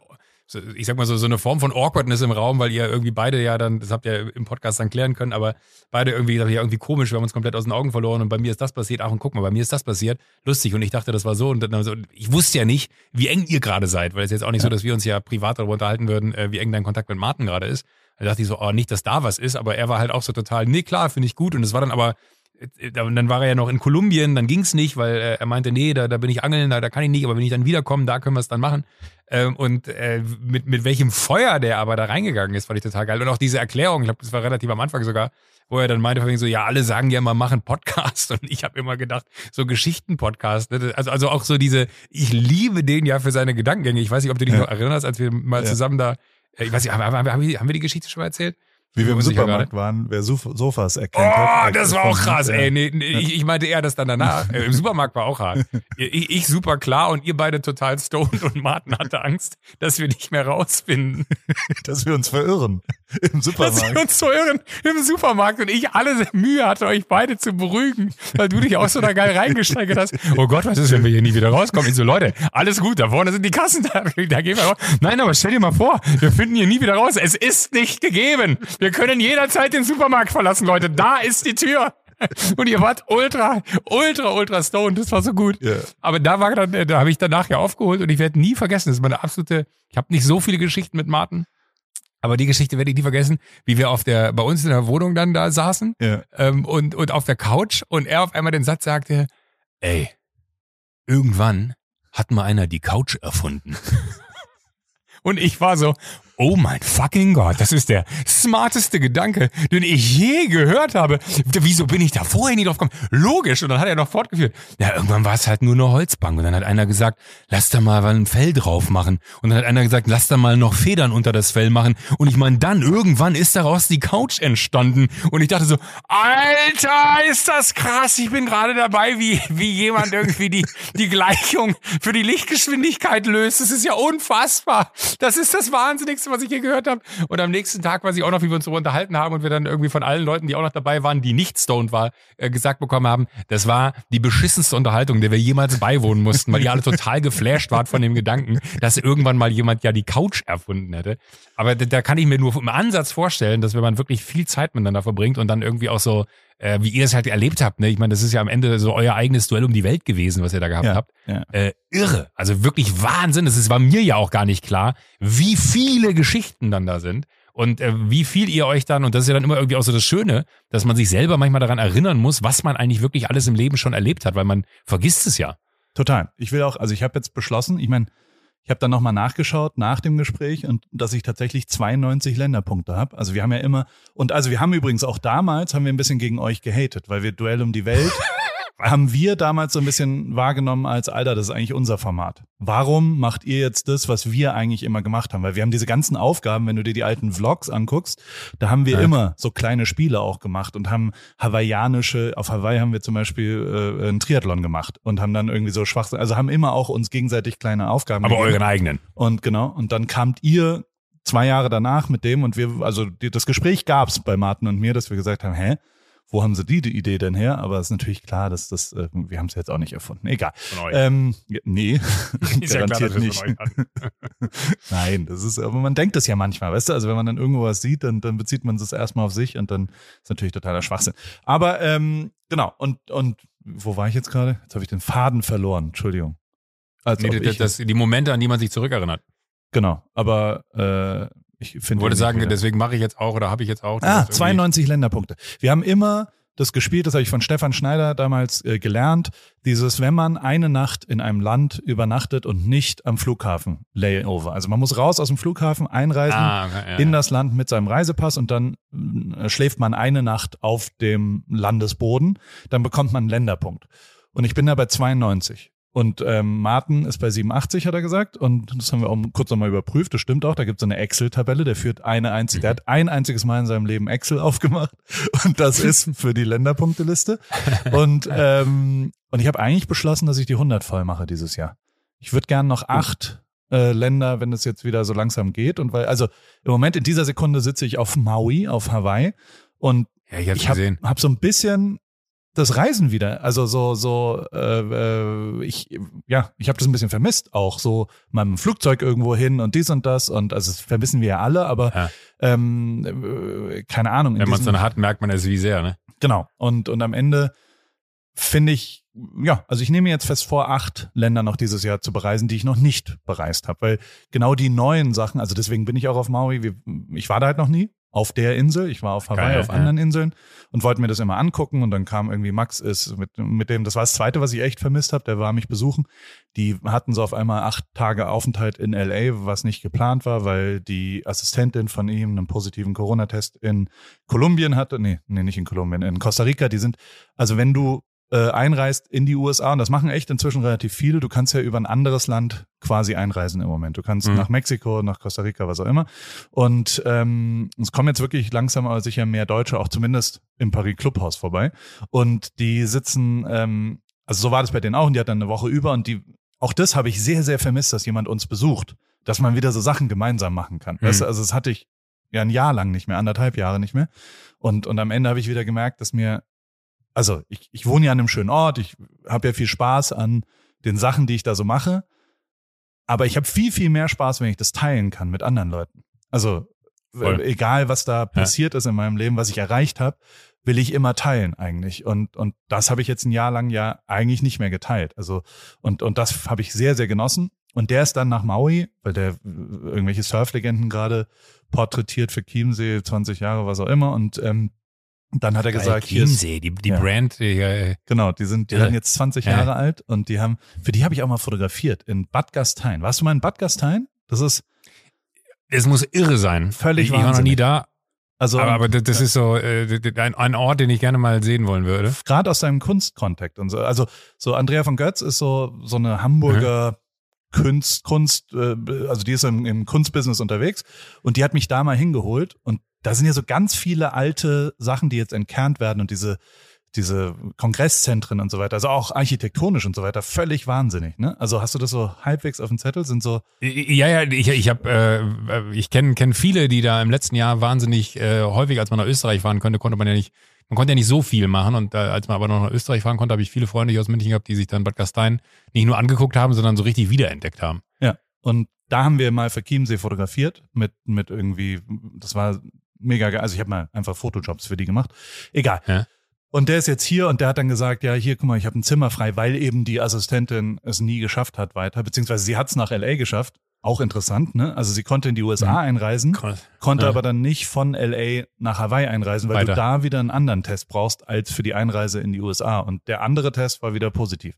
so, ich sag mal so, so eine Form von Awkwardness im Raum, weil ihr irgendwie beide ja dann, das habt ihr im Podcast dann klären können, aber beide irgendwie, gesagt, ja, irgendwie komisch, wir haben uns komplett aus den Augen verloren und bei mir ist das passiert, ach und guck mal, bei mir ist das passiert, lustig. Und ich dachte, das war so. Und dann so, ich wusste ja nicht, wie eng ihr gerade seid, weil es jetzt auch nicht so, dass wir uns ja privat darüber unterhalten würden, äh, wie eng dein Kontakt mit Martin gerade ist. Da dachte ich so, oh, nicht, dass da was ist, aber er war halt auch so total, nee, klar, finde ich gut. Und es war dann aber äh, dann war er ja noch in Kolumbien, dann ging's nicht, weil äh, er meinte, nee, da, da bin ich angeln, da, da kann ich nicht, aber wenn ich dann wiederkomme, da können wir es dann machen. Ähm, und äh, mit, mit welchem Feuer der aber da reingegangen ist, fand ich total geil. Und auch diese Erklärung, ich glaube, das war relativ am Anfang sogar, wo er dann meinte, so, ja, alle sagen ja immer, machen Podcast. Und ich habe immer gedacht, so Geschichten-Podcast. Ne? Also, also auch so diese, ich liebe den ja für seine Gedankengänge. Ich weiß nicht, ob du dich Ja. noch erinnerst, als wir mal Ja. zusammen da, äh, ich weiß nicht, haben, haben, haben, wir- haben wir die Geschichte schon mal erzählt? Wie wir im Supermarkt waren, wer Sof Sofas erkennt Oh, hat. das war auch krass, ey. Nee, nee, ich, ich meinte eher das dann danach. Äh, Im Supermarkt war auch hart. Ich, ich super klar und ihr beide total stoned und Martin hatte Angst, dass wir nicht mehr rausfinden. Dass wir uns verirren im Dass wir Supermarkt. uns so irren im Supermarkt und ich alle Mühe hatte, euch beide zu beruhigen, weil du dich auch so da geil reingesteigert hast. Oh Gott, was ist, wenn wir hier nie wieder rauskommen? Ich so, Leute, alles gut, da vorne sind die Kassen, da, da gehen wir raus. Nein, aber stell dir mal vor, wir finden hier nie wieder raus. Es ist nicht gegeben. Wir können jederzeit den Supermarkt verlassen, Leute. Da ist die Tür. Und ihr wart ultra, ultra, ultra stoned. Das war so gut. Ja. Aber da war dann, da habe ich danach ja aufgeholt und ich werde nie vergessen. Das ist meine absolute, ich habe nicht so viele Geschichten mit Martin. Aber die Geschichte werde ich nie vergessen, wie wir auf der, bei uns in der Wohnung dann da saßen Ja. ähm, und, und auf der Couch und er auf einmal den Satz sagte, ey, irgendwann hat mal einer die Couch erfunden. und ich war so, oh mein fucking Gott, das ist der smarteste Gedanke, den ich je gehört habe. Wieso bin ich da vorher nie drauf gekommen? Logisch. Und dann hat er noch fortgeführt. Ja, irgendwann war es halt nur eine Holzbank. Und dann hat einer gesagt, lass da mal ein Fell drauf machen. Und dann hat einer gesagt, lass da mal noch Federn unter das Fell machen. Und ich meine, dann irgendwann ist daraus die Couch entstanden. Und ich dachte so, Alter, ist das krass. Ich bin gerade dabei, wie, wie jemand irgendwie die, die Gleichung für die Lichtgeschwindigkeit löst. Das ist ja unfassbar. Das ist das Wahnsinnigste, was ich je gehört habe. Und am nächsten Tag weiß ich auch noch, wie wir uns darüber unterhalten haben und wir dann irgendwie von allen Leuten, die auch noch dabei waren, die nicht stoned war, äh, gesagt bekommen haben, das war die beschissenste Unterhaltung, der wir jemals beiwohnen mussten, weil ihr alle total geflasht wart von dem Gedanken, dass irgendwann mal jemand ja die Couch erfunden hätte. Aber da, da kann ich mir nur im Ansatz vorstellen, dass wenn man wirklich viel Zeit miteinander verbringt und dann irgendwie auch so, äh, wie ihr es halt erlebt habt, ne? Ich meine, das ist ja am Ende so euer eigenes Duell um die Welt gewesen, was ihr da gehabt Ja, habt. ja. Äh, irre. Also wirklich Wahnsinn. Das ist, war mir ja auch gar nicht klar, wie viele Geschichten dann da sind. Und äh, wie viel ihr euch dann, und das ist ja dann immer irgendwie auch so das Schöne, dass man sich selber manchmal daran erinnern muss, was man eigentlich wirklich alles im Leben schon erlebt hat, weil man vergisst es ja. Total. Ich will auch, also ich habe jetzt beschlossen, ich meine, ich habe dann nochmal nachgeschaut nach dem Gespräch und dass ich tatsächlich 92 Länderpunkte habe. Also wir haben ja immer, und also wir haben übrigens auch damals, haben wir ein bisschen gegen euch gehatet, weil wir Duell um die Welt haben wir damals so ein bisschen wahrgenommen als, Alter, das ist eigentlich unser Format. Warum macht ihr jetzt das, was wir eigentlich immer gemacht haben? Weil wir haben diese ganzen Aufgaben, wenn du dir die alten Vlogs anguckst, da haben wir Ja. immer so kleine Spiele auch gemacht und haben hawaiianische, auf Hawaii haben wir zum Beispiel äh, einen Triathlon gemacht und haben dann irgendwie so Schwachsinn, also haben immer auch uns gegenseitig kleine Aufgaben Aber gegeben. euren eigenen. Und genau, und dann kamt ihr zwei Jahre danach mit dem und wir, also das Gespräch gab's bei Martin und mir, dass wir gesagt haben, hä, wo haben sie die, die Idee denn her? Aber es ist natürlich klar, dass das, äh, wir haben es jetzt auch nicht erfunden. Egal. Von euch. Ähm, nee, Ist ja klar, garantiert nicht. Nein, das ist, aber man denkt das ja manchmal, weißt du, also wenn man dann irgendwo was sieht, dann, dann bezieht man das erstmal auf sich und dann ist natürlich totaler Schwachsinn. Aber ähm, genau, und, und wo war ich jetzt gerade? Jetzt habe ich den Faden verloren, Entschuldigung. Als Nee, das, das, die Momente, an die man sich zurückerinnert. genau, aber äh, ich finde. wollte sagen, wieder. deswegen mache ich jetzt auch oder habe ich jetzt auch. Ah, ist irgendwie- 92 Länderpunkte. Wir haben immer das gespielt, das habe ich von Stefan Schneider damals äh, gelernt. Dieses, wenn man eine Nacht in einem Land übernachtet und nicht am Flughafen Layover. Also man muss raus aus dem Flughafen, einreisen, Ah, ja, in das Land mit seinem Reisepass und dann äh, schläft man eine Nacht auf dem Landesboden. Dann bekommt man einen Länderpunkt. Und ich bin da bei 92. Und ähm, Martin ist bei 87, hat er gesagt. Und das haben wir auch kurz nochmal überprüft. Das stimmt auch. Da gibt es eine Excel-Tabelle. Der führt eine einzige, der hat ein einziges Mal in seinem Leben Excel aufgemacht. Und das ist für die Länderpunkteliste. Und, ähm, und ich habe eigentlich beschlossen, dass ich die 100 voll mache dieses Jahr. Ich würde gern noch acht äh, Länder, wenn es jetzt wieder so langsam geht. Und weil, also im Moment in dieser Sekunde sitze ich auf Maui, auf Hawaii. Und Ja, ich ich habe gesehen. hab so ein bisschen das Reisen wieder. Also so, so, äh, äh, ich, ja, ich habe das ein bisschen vermisst auch. So mal mit dem Flugzeug irgendwo hin und dies und das. Und also das vermissen wir ja alle, aber Ja. ähm, äh, keine Ahnung. Wenn man es dann hat, merkt man es wie sehr, ne? Genau. Und, und am Ende finde ich, ja, also ich nehme mir jetzt fest vor, acht Länder noch dieses Jahr zu bereisen, die ich noch nicht bereist habe. Weil genau die neuen Sachen, also deswegen bin ich auch auf Maui, wir, ich war da halt noch nie auf der Insel, ich war auf Hawaii, Geil, auf ja. anderen Inseln und wollte mir das immer angucken und dann kam irgendwie Max ist mit, mit dem, das war das zweite, was ich echt vermisst habe, der war mich besuchen. Die hatten so auf einmal acht Tage Aufenthalt in LA, was nicht geplant war, weil die Assistentin von ihm einen positiven Corona-Test in Kolumbien hatte, nee, nee, nicht in Kolumbien, in Costa Rica, die sind, also wenn du äh, einreist in die USA, und das machen echt inzwischen relativ viele, du kannst ja über ein anderes Land quasi einreisen im Moment. Du kannst Mhm. nach Mexiko, nach Costa Rica, was auch immer. Und ähm, es kommen jetzt wirklich langsam aber sicher mehr Deutsche, auch zumindest im Paris Clubhaus vorbei. Und die sitzen, ähm, also so war das bei denen auch, und die hat dann eine Woche über und die, auch das habe ich sehr, sehr vermisst, dass jemand uns besucht, dass man wieder so Sachen gemeinsam machen kann. Mhm. Weißt du, also das hatte ich ja ein Jahr lang nicht mehr, anderthalb Jahre nicht mehr. Und, und am Ende habe ich wieder gemerkt, dass mir, also ich, ich wohne ja an einem schönen Ort, ich habe ja viel Spaß an den Sachen, die ich da so mache. Aber ich habe viel, viel mehr Spaß, wenn ich das teilen kann mit anderen Leuten. Also Voll. äh, egal, was da passiert ist in meinem Leben, was ich erreicht habe, will ich immer teilen eigentlich. Und, und das habe ich jetzt ein Jahr lang ja eigentlich nicht mehr geteilt. Also, und, und das habe ich sehr, sehr genossen. Und der ist dann nach Maui, weil der äh, irgendwelche Surflegenden gerade porträtiert für Chiemsee, 20 Jahre, was auch immer. Und ähm, dann hat er gesagt, Chiemsee, die, die Ja. Brand, die, äh, genau, die sind, die Ja. werden jetzt 20 Ja. Jahre alt und die haben, für die habe ich auch mal fotografiert in Bad Gastein. Warst du mal in Bad Gastein? Das ist es muss irre sein. Völlig ich, ich war noch nie da, also aber, aber das, das ist so äh, ein, ein Ort, den ich gerne mal sehen wollen würde. gerade aus seinem Kunstkontext und so. Also so Andrea von Götz ist so so eine Hamburger Kunst, Kunst, äh, also die ist im, im Kunstbusiness unterwegs und die hat mich da mal hingeholt und da sind ja so ganz viele alte Sachen, die jetzt entkernt werden und diese diese Kongresszentren und so weiter, also auch architektonisch und so weiter, völlig wahnsinnig. Ne? Also hast du das so halbwegs auf dem Zettel? Sind so Ja, ja, ich, ich habe, äh, ich kenne kenn viele, die da im letzten Jahr wahnsinnig äh, häufig, als man nach Österreich fahren konnte, konnte man ja nicht, man konnte ja nicht so viel machen und äh, als man aber noch nach Österreich fahren konnte, habe ich viele Freunde hier aus München gehabt, die sich dann Bad Gastein nicht nur angeguckt haben, sondern so richtig wiederentdeckt haben. Ja, und da haben wir mal für Chiemsee fotografiert mit, mit irgendwie, das war mega geil. Also ich habe mal einfach Fotojobs für die gemacht. Egal. Ja. Und der ist jetzt hier und der hat dann gesagt, ja, hier, guck mal, ich habe ein Zimmer frei, weil eben die Assistentin es nie geschafft hat weiter, beziehungsweise sie hat es nach LA geschafft. Auch interessant, ne? Also sie konnte in die USA Mhm. einreisen, konnte Ja. aber dann nicht von LA nach Hawaii einreisen, weil Weiter. du da wieder einen anderen Test brauchst als für die Einreise in die USA. Und der andere Test war wieder positiv.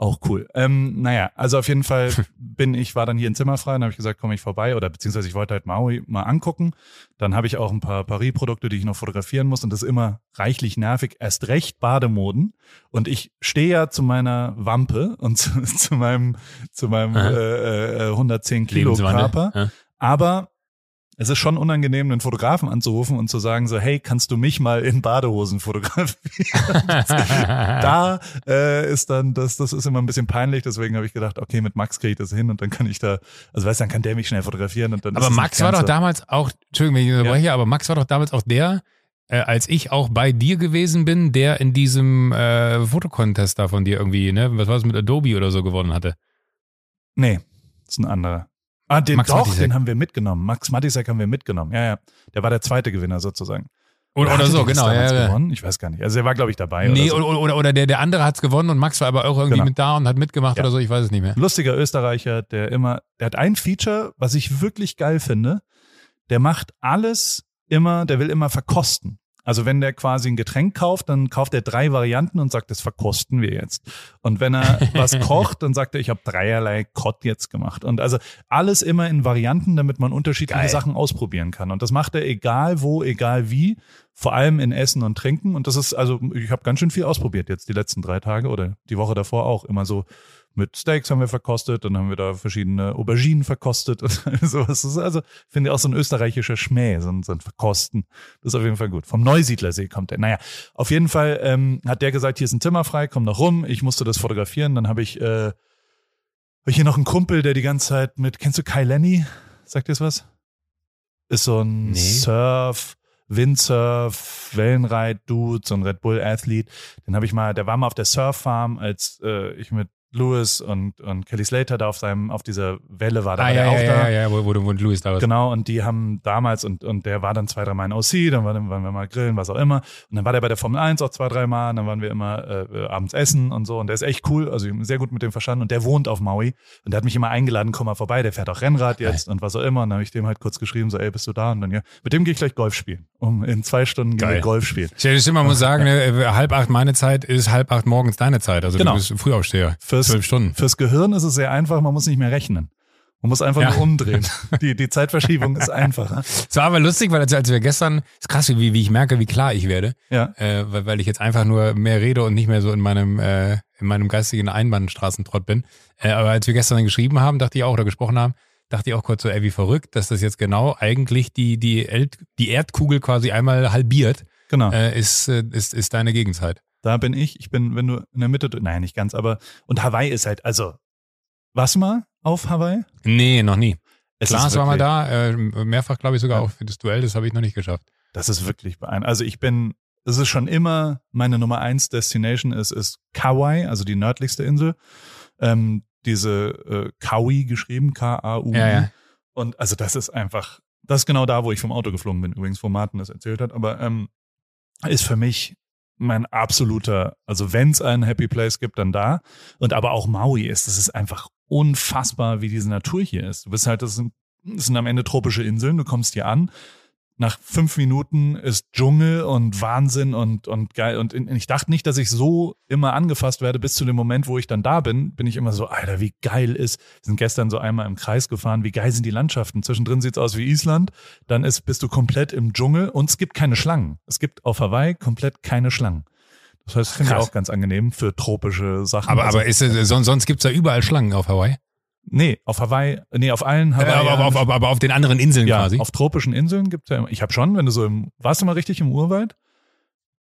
Auch cool. Ähm, naja, also auf jeden Fall bin ich, war dann hier in Zimmer frei und habe ich gesagt, komme ich vorbei oder beziehungsweise ich wollte halt Maui mal angucken. Dann habe ich auch ein paar Paris-Produkte, die ich noch fotografieren muss und das ist immer reichlich nervig. Erst recht Bademoden und ich stehe ja zu meiner Wampe und zu, zu meinem zu meinem Aha. äh, äh, 110 Kilo Lebenswandel. Körper. Ja. Aber es ist schon unangenehm, einen Fotografen anzurufen und zu sagen so, hey, kannst du mich mal in Badehosen fotografieren? da äh, ist dann, das, das ist immer ein bisschen peinlich, deswegen habe ich gedacht, okay, mit Max kriege ich das hin und dann kann ich da, also weißt du, dann kann der mich schnell fotografieren und dann Aber es Max war doch damals auch, Entschuldigung, wenn ich unterbreche, aber Max war doch damals auch der, äh, als ich auch bei dir gewesen bin, der in diesem äh, Fotocontest da von dir irgendwie, ne, was war das mit Adobe oder so gewonnen hatte. Nee, das ist ein anderer. Ah, den Max doch, Matisek. den haben wir mitgenommen. Max Matisek haben wir mitgenommen. Ja, ja. Der war der zweite Gewinner sozusagen. Oder, oder so, genau. Ja, ja. gewonnen? Ich weiß gar nicht. Also er war, glaube ich, dabei. Nee, oder so. oder, oder, oder der, der andere hat's gewonnen und Max war aber auch irgendwie Genau. mit da und hat mitgemacht Ja. oder so, ich weiß es nicht mehr. Lustiger Österreicher, der immer, der hat ein Feature, was ich wirklich geil finde. Der macht alles immer, der will immer verkosten. Also wenn der quasi ein Getränk kauft, dann kauft er drei Varianten und sagt, das verkosten wir jetzt. Und wenn er was kocht, dann sagt er, ich habe dreierlei Kott jetzt gemacht. Und also alles immer in Varianten, damit man unterschiedliche Geil. Sachen ausprobieren kann. Und das macht er egal wo, egal wie, vor allem in Essen und Trinken. Und das ist, also ich habe ganz schön viel ausprobiert jetzt die letzten drei Tage oder die Woche davor auch. Immer so mit Steaks haben wir verkostet, dann haben wir da verschiedene Auberginen verkostet und sowas. Das ist also, finde ich auch so ein österreichischer Schmäh, so ein, so ein Verkosten. Das ist auf jeden Fall gut. Vom Neusiedlersee kommt der. Naja, auf jeden Fall ähm, hat der gesagt, hier ist ein Zimmer frei, komm noch rum. Ich musste das fotografieren. Dann habe ich, äh, hab ich hier noch einen Kumpel, der die ganze Zeit mit, kennst du Kai Lenny? Sagt dir das was? Ist so ein Nee. Surf, Windsurf, Wellenreit-Dude, so ein Red Bull-Athlet. Den habe ich mal, der war mal auf der Surffarm, als äh, ich mit Lewis und, und Kelly Slater da auf seinem, auf dieser Welle war, da ah, ja, der auch ja, da. ja, ja, wo, wo, wo Louis da war. Genau, und die haben damals, und, und der war dann zwei, drei Mal in OC, dann waren, waren wir mal grillen, was auch immer. Und dann war der bei der Formel 1 auch zwei, drei Mal, und dann waren wir immer äh, abends essen und so. Und der ist echt cool, also sehr gut mit dem verstanden. Und der wohnt auf Maui. Und der hat mich immer eingeladen, komm mal vorbei, der fährt auch Rennrad jetzt und was auch immer. Und dann habe ich dem halt kurz geschrieben, so, ey, bist du da? Und dann, ja, mit dem gehe ich gleich Golf spielen. Um in zwei Stunden gehen wir Geil. Golf spielen. Ich hätte immer muss sagen, ne, halb acht meine Zeit ist halb acht morgens deine Zeit. Also Genau. du bist Frühaufsteher. Fürs- Zwölf Stunden. Fürs Gehirn ist es sehr einfach, man muss nicht mehr rechnen. Man muss einfach Ja. nur umdrehen. Die, die Zeitverschiebung ist einfacher. Es war aber lustig, weil als, als wir gestern, ist krass, wie, wie ich merke, wie klar ich werde, Ja. äh, weil, weil ich jetzt einfach nur mehr rede und nicht mehr so in meinem, äh, in meinem geistigen Einbahnstraßentrott bin. Äh, aber als wir gestern geschrieben haben, dachte ich auch, oder gesprochen haben, dachte ich auch kurz so, ey, wie verrückt, dass das jetzt genau eigentlich die, die, El die Erdkugel quasi einmal halbiert, Genau. äh, ist, äh, ist, ist deine Gegenzeit. Da bin ich. Ich bin, wenn du in der Mitte, nein, nicht ganz, aber, und Hawaii ist halt, also, was mal auf Hawaii? Nee, noch nie. Es Klaas war mal da, äh, mehrfach glaube ich sogar Ja. auch für das Duell, das habe ich noch nicht geschafft. Das ist wirklich beeindruckend. Also ich bin, es ist schon immer meine Nummer eins Destination ist, ist Kauai, also die nördlichste Insel. Ähm, diese äh, Kaui geschrieben, K-A-U. Ja, ja. Und also das ist einfach, das ist genau da, wo ich vom Auto geflogen bin, übrigens, wo Martin das erzählt hat. Aber ähm, ist für mich mein absoluter, also wenn es einen Happy Place gibt, dann da. Und aber auch Maui ist, das ist einfach unfassbar, wie diese Natur hier ist. Du bist halt, das sind, das sind am Ende tropische Inseln, du kommst hier an. Nach fünf Minuten ist Dschungel und Wahnsinn und, und geil. Und ich dachte nicht, dass ich so immer angefasst werde, bis zu dem Moment, wo ich dann da bin, bin ich immer so, Alter, wie geil ist. Wir sind gestern so einmal im Kreis gefahren, wie geil sind die Landschaften. Zwischendrin sieht's aus wie Island. Dann ist, bist du komplett im Dschungel und es gibt keine Schlangen. Es gibt auf Hawaii komplett keine Schlangen. Das heißt, finde ich auch ganz angenehm für tropische Sachen. Aber, Also- aber ist es, sonst, sonst gibt's da überall Schlangen auf Hawaii. Nee, auf Hawaii, nee, auf allen Äh, Hawaii. aber, aber, aber, aber auf den anderen Inseln ja, quasi. auf tropischen Inseln gibt's ja immer. Ich habe schon, wenn du so im, warst du mal richtig im Urwald?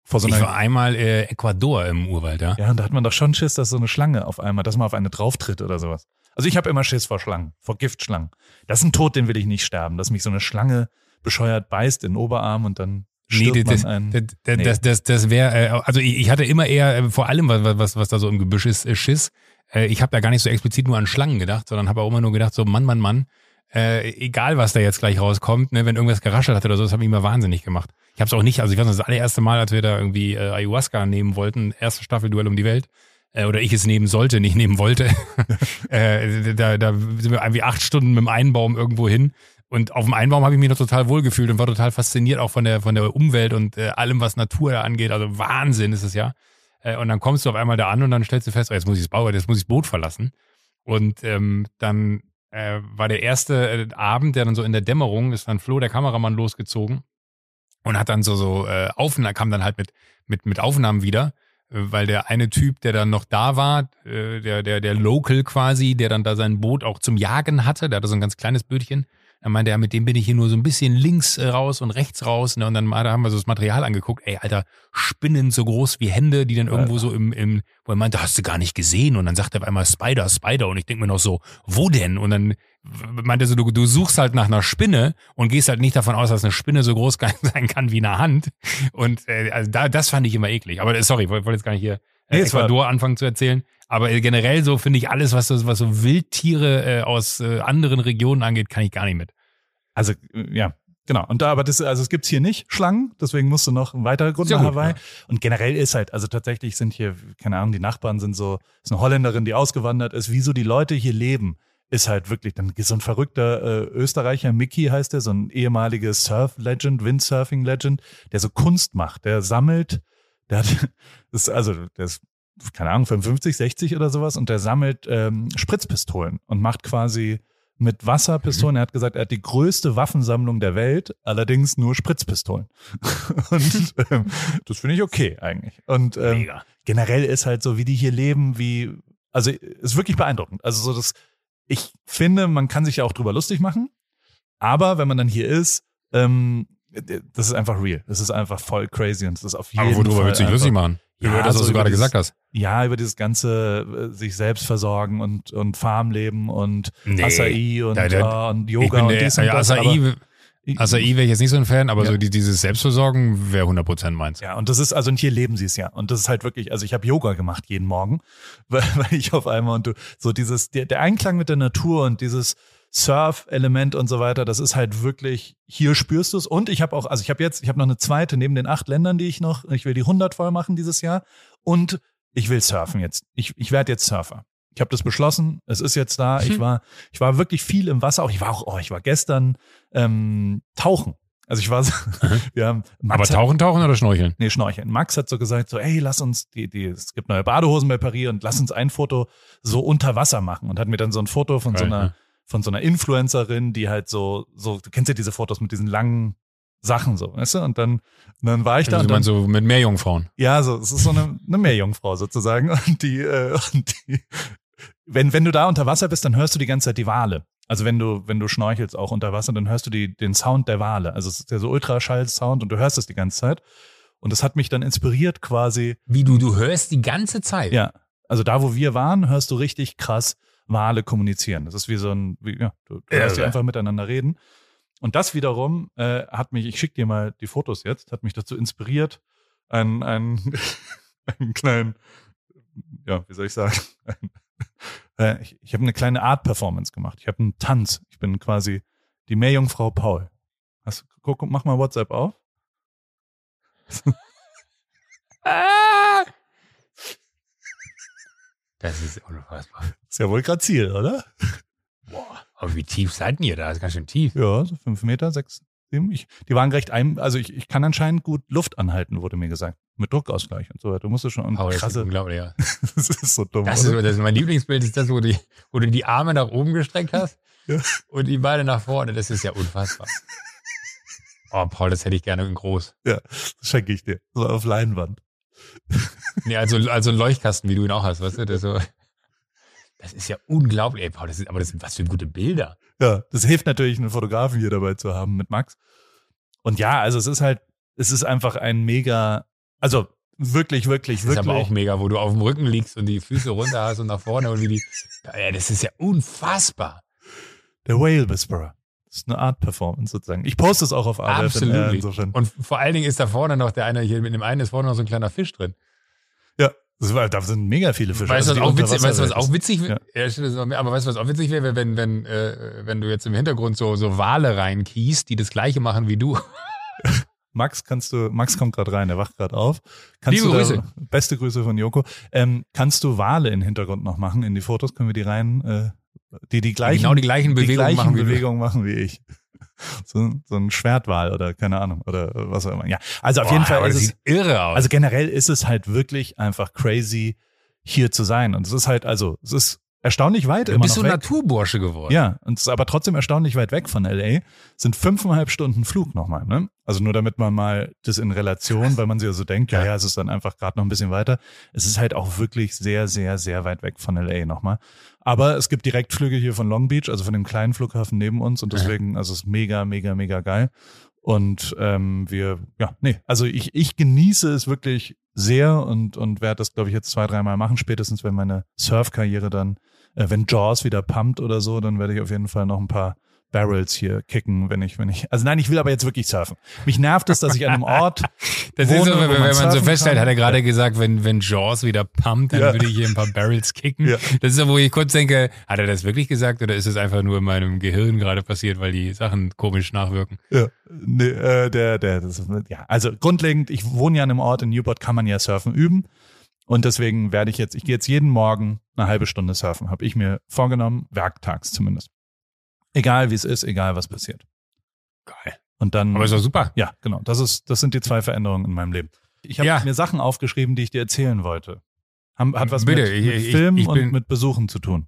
Vor so ich einer, war einmal äh, Ecuador im Urwald, ja. ja, und da hat man doch schon Schiss, dass so eine Schlange auf einmal, dass man auf eine drauftritt oder sowas. Also ich habe immer Schiss vor Schlangen, vor Giftschlangen. Das ist ein Tod, den will ich nicht sterben, dass mich so eine Schlange bescheuert beißt in den Oberarm und dann Nee, das, das, das, das, das, das wäre, äh, also ich, ich hatte immer eher, äh, vor allem, was, was, was da so im Gebüsch ist, äh, Schiss. Äh, ich habe da gar nicht so explizit nur an Schlangen gedacht, sondern habe auch immer nur gedacht, so Mann, Mann, Mann, äh, egal was da jetzt gleich rauskommt, ne, wenn irgendwas geraschelt hat oder so, das hat mich immer wahnsinnig gemacht. Ich habe es auch nicht, also ich weiß noch, das allererste Mal, als wir da irgendwie äh, Ayahuasca nehmen wollten, erste Staffel Duell um die Welt, äh, oder ich es nehmen sollte, nicht nehmen wollte, äh, da, da sind wir irgendwie acht Stunden mit dem Einbaum irgendwo hin. Und auf dem Einbaum habe ich mich noch total wohlgefühlt und war total fasziniert auch von der, von der Umwelt und äh, allem, was Natur da angeht. Also Wahnsinn ist es ja. Äh, und dann kommst du auf einmal da an und dann stellst du fest, oh, jetzt muss ich das Bau, jetzt muss ich das Boot verlassen. Und ähm, dann äh, war der erste äh, Abend, der dann so in der Dämmerung ist dann Flo, der Kameramann, losgezogen und hat dann so so äh, Aufnahmen, kam dann halt mit mit mit Aufnahmen wieder, äh, weil der eine Typ, der dann noch da war, äh, der der der Local quasi, der dann da sein Boot auch zum Jagen hatte, der hatte so ein ganz kleines Bötchen, Dann meinte er, mit dem bin ich hier nur so ein bisschen links äh, raus und rechts raus. Ne? Und dann da haben wir so das Material angeguckt. Ey, Alter, Spinnen so groß wie Hände, die dann irgendwo so im, im, wo er meinte, hast du gar nicht gesehen. Und dann sagt er auf einmal Spider, Spider. Und ich denke mir noch so, wo denn? Und dann meinte er so, du, du suchst halt nach einer Spinne und gehst halt nicht davon aus, dass eine Spinne so groß sein kann wie eine Hand. Und äh, also da, das fand ich immer eklig. Aber äh, sorry, ich wollte jetzt gar nicht hier äh, Nee, es war- Ecuador anfangen zu erzählen. Aber generell so finde ich alles, was was so Wildtiere äh, aus äh, anderen Regionen angeht, kann ich gar nicht mit. Also, ja, genau. Und da, aber das, also es gibt's hier nicht Schlangen, deswegen musst du noch ein weiterer Grund Sehr nach gut, Hawaii. ja. Und generell ist halt, also tatsächlich sind hier, keine Ahnung, die Nachbarn sind so, ist eine Holländerin, die ausgewandert ist, wie so die Leute hier leben, ist halt wirklich, dann so ein verrückter äh, Österreicher, Mickey heißt der, so ein ehemaliges Surf-Legend, Windsurfing-Legend, der so Kunst macht, der sammelt, der hat, ist, also, der ist, keine Ahnung, 55, 60 oder sowas und der sammelt ähm, Spritzpistolen und macht quasi mit Wasserpistolen. Er hat gesagt, er hat die größte Waffensammlung der Welt, allerdings nur Spritzpistolen. und ähm, das finde ich okay eigentlich. Und ähm, Mega. generell ist halt so, wie die hier leben, wie, also ist wirklich beeindruckend. Also so das, ich finde, man kann sich ja auch drüber lustig machen, aber wenn man dann hier ist, ähm, das ist einfach real. Das ist einfach voll crazy und das ist auf jeden Aber worüber Fall willst du dich lustig machen? Ja, Über das, was so du gerade dieses- gesagt hast. Ja, über dieses ganze äh, sich selbst versorgen und, und Farmleben und Nee. Acai und, Da- da- äh, und Yoga und der, dies und ja, das. Acai, aber- Acai wäre ich jetzt nicht so ein Fan, aber Ja. so die, dieses Selbstversorgen wäre 100% meins. Ja, und das ist, also und hier leben sie es ja. Und das ist halt wirklich, also ich habe Yoga gemacht jeden Morgen, weil, weil ich auf einmal und du, so dieses, der, der Einklang mit der Natur und dieses Surf-Element und so weiter, das ist halt wirklich, hier spürst du es. Und ich habe auch, also ich habe jetzt, ich habe noch eine zweite neben den acht Ländern, die ich noch, ich will die 100 voll machen dieses Jahr. Und ich will surfen jetzt. Ich, ich werde jetzt Surfer. Ich habe das beschlossen. Es ist jetzt da. Ich Mhm. war, ich war wirklich viel im Wasser. Auch ich war auch, oh, ich war gestern ähm, tauchen. Also ich war, so, wir haben Aber Max hat- tauchen, tauchen oder schnorcheln? Nee, Schnorcheln. Max hat so gesagt, so, ey, lass uns, die, die, es gibt neue Badehosen bei Paris und lass uns ein Foto so unter Wasser machen. Und hat mir dann so ein Foto von so Geil, einer, ja. Von so einer Influencerin, die halt so, so, du kennst ja diese Fotos mit diesen langen Sachen so, weißt du? Und dann, und dann war ich da Also und du dann, meinst so mit Meerjungfrauen. ja, so, es ist so eine, eine Meerjungfrau sozusagen. Und die, äh, und die, wenn, wenn du da unter Wasser bist, dann hörst du die ganze Zeit die Wale. Also wenn du, wenn du schnorchelst auch unter Wasser, dann hörst du die, den Sound der Wale. Also es ist ja so Ultraschall-Sound und du hörst es die ganze Zeit. Und das hat mich dann inspiriert quasi, Wie du, du hörst die ganze Zeit. ja, also da, wo wir waren, hörst du richtig krass Wale kommunizieren. Das ist wie so ein, wie, ja, du, du die Irre. einfach miteinander reden. Und das wiederum äh, hat mich, ich schicke dir mal die Fotos jetzt, hat mich dazu inspiriert, einen, einen, einen kleinen, ja, wie soll ich sagen, äh, ich, ich habe eine kleine Art-Performance gemacht. Ich habe einen Tanz. Ich bin quasi die Meerjungfrau Paul. Hast, guck, mach mal WhatsApp auf. Ah! Das ist unfassbar. Ist ja wohl grazil, oder? Boah, aber wie tief seid ihr da? Das ist ganz schön tief. Ja, so fünf Meter, sechs, sieben. Ich, die waren recht ein, also ich, ich kann anscheinend gut Luft anhalten, wurde mir gesagt. Mit Druckausgleich und so weiter. Du musst es schon, Oh, das ist krasse, unglaublich, ja. das ist so dumm. Das ist, das ist mein Lieblingsbild, ist das, wo, die, wo du die Arme nach oben gestreckt hast Ja. und die Beine nach vorne. Das ist ja unfassbar. Oh, Paul, das hätte ich gerne in groß. ja, das schenke ich dir. So auf Leinwand. Nee, also, also ein Leuchtkasten, wie du ihn auch hast, weißt du? Das, so, das ist ja unglaublich. Ey, Paul, das ist, aber das sind was für gute Bilder. Ja, das hilft natürlich, einen Fotografen hier dabei zu haben mit Max. Und ja, also es ist halt, es ist einfach ein mega, also wirklich, wirklich, Das ist wirklich. aber auch mega, wo du auf dem Rücken liegst und die Füße runter hast und nach vorne und wie die. Ja, das ist ja unfassbar. der Whale Whisperer. Das ist eine Art Performance sozusagen. Ich poste es auch auf AWFNR Absolut. Und vor allen Dingen ist da vorne noch der eine, hier mit dem einen ist vorne noch so ein kleiner Fisch drin. Ja, das war, da sind mega viele Fische. Weißt du, Also was die auch witzig, weißt was auch witzig wäre? Ja. Ja. aber weißt du, was auch witzig wäre, wenn, wenn, äh, wenn du jetzt im Hintergrund so, so Wale reinkiest, die das gleiche machen wie du. Max, kannst du, Max kommt gerade rein, er wacht gerade auf. Kannst Liebe du da- Grüße. beste Grüße von Joko. Ähm, kannst du Wale im Hintergrund noch machen in die Fotos? Können wir die rein, äh, die die gleichen, genau die gleichen Bewegungen gleichen machen. Bewegungen machen wie ich. So, so ein Schwertwal oder keine Ahnung oder was auch immer. Ja, also auf Boah, jeden Fall ist es, irre aus. also generell ist es halt wirklich einfach crazy hier zu sein und es ist halt also es ist erstaunlich weit du bist so weg. Naturbursche geworden. Ja, und es ist aber trotzdem erstaunlich weit weg von LA. Sind fünfeinhalb Stunden Flug nochmal, ne? Also nur damit man mal das in Relation, weil man sich ja so denkt, ja, ja, es ist dann einfach gerade noch ein bisschen weiter. Es ist halt auch wirklich sehr, sehr, sehr weit weg von LA nochmal. Aber es gibt Direktflüge hier von Long Beach, also von dem kleinen Flughafen neben uns und deswegen, also es ist mega, mega, mega geil. Und ähm, wir, ja, nee, also ich, ich genieße es wirklich sehr und, und werde das, glaube ich, jetzt zwei, dreimal machen, spätestens wenn meine Surfkarriere dann, äh, wenn Jaws wieder pumpt oder so, dann werde ich auf jeden Fall noch ein paar Barrels hier kicken, wenn ich, wenn ich. Also nein, ich will aber jetzt wirklich surfen. Mich nervt es, dass ich an einem Ort. das wohne, ist so, wenn, wo wenn man so feststellt, kann. hat er gerade gesagt, wenn, wenn Jaws wieder pumpt, dann Ja. würde ich hier ein paar Barrels kicken. Ja. Das ist so, wo ich kurz denke, hat er das wirklich gesagt oder ist es einfach nur in meinem Gehirn gerade passiert, weil die Sachen komisch nachwirken? Ja, nee, äh, der, der, das ist, ja, also grundlegend, ich wohne ja an einem Ort in Newport, kann man ja surfen üben. Und deswegen werde ich jetzt, ich gehe jetzt jeden Morgen eine halbe Stunde surfen, habe ich mir vorgenommen, werktags zumindest. Egal wie es ist, egal was passiert. Geil. Und dann. Aber ist doch super. Ja, genau. Das ist, das sind die zwei Veränderungen in meinem Leben. Ich habe Ja. mir Sachen aufgeschrieben, die ich dir erzählen wollte. Haben, hat was Bitte, mit, mit ich- Film ich bin- und mit Besuchen zu tun.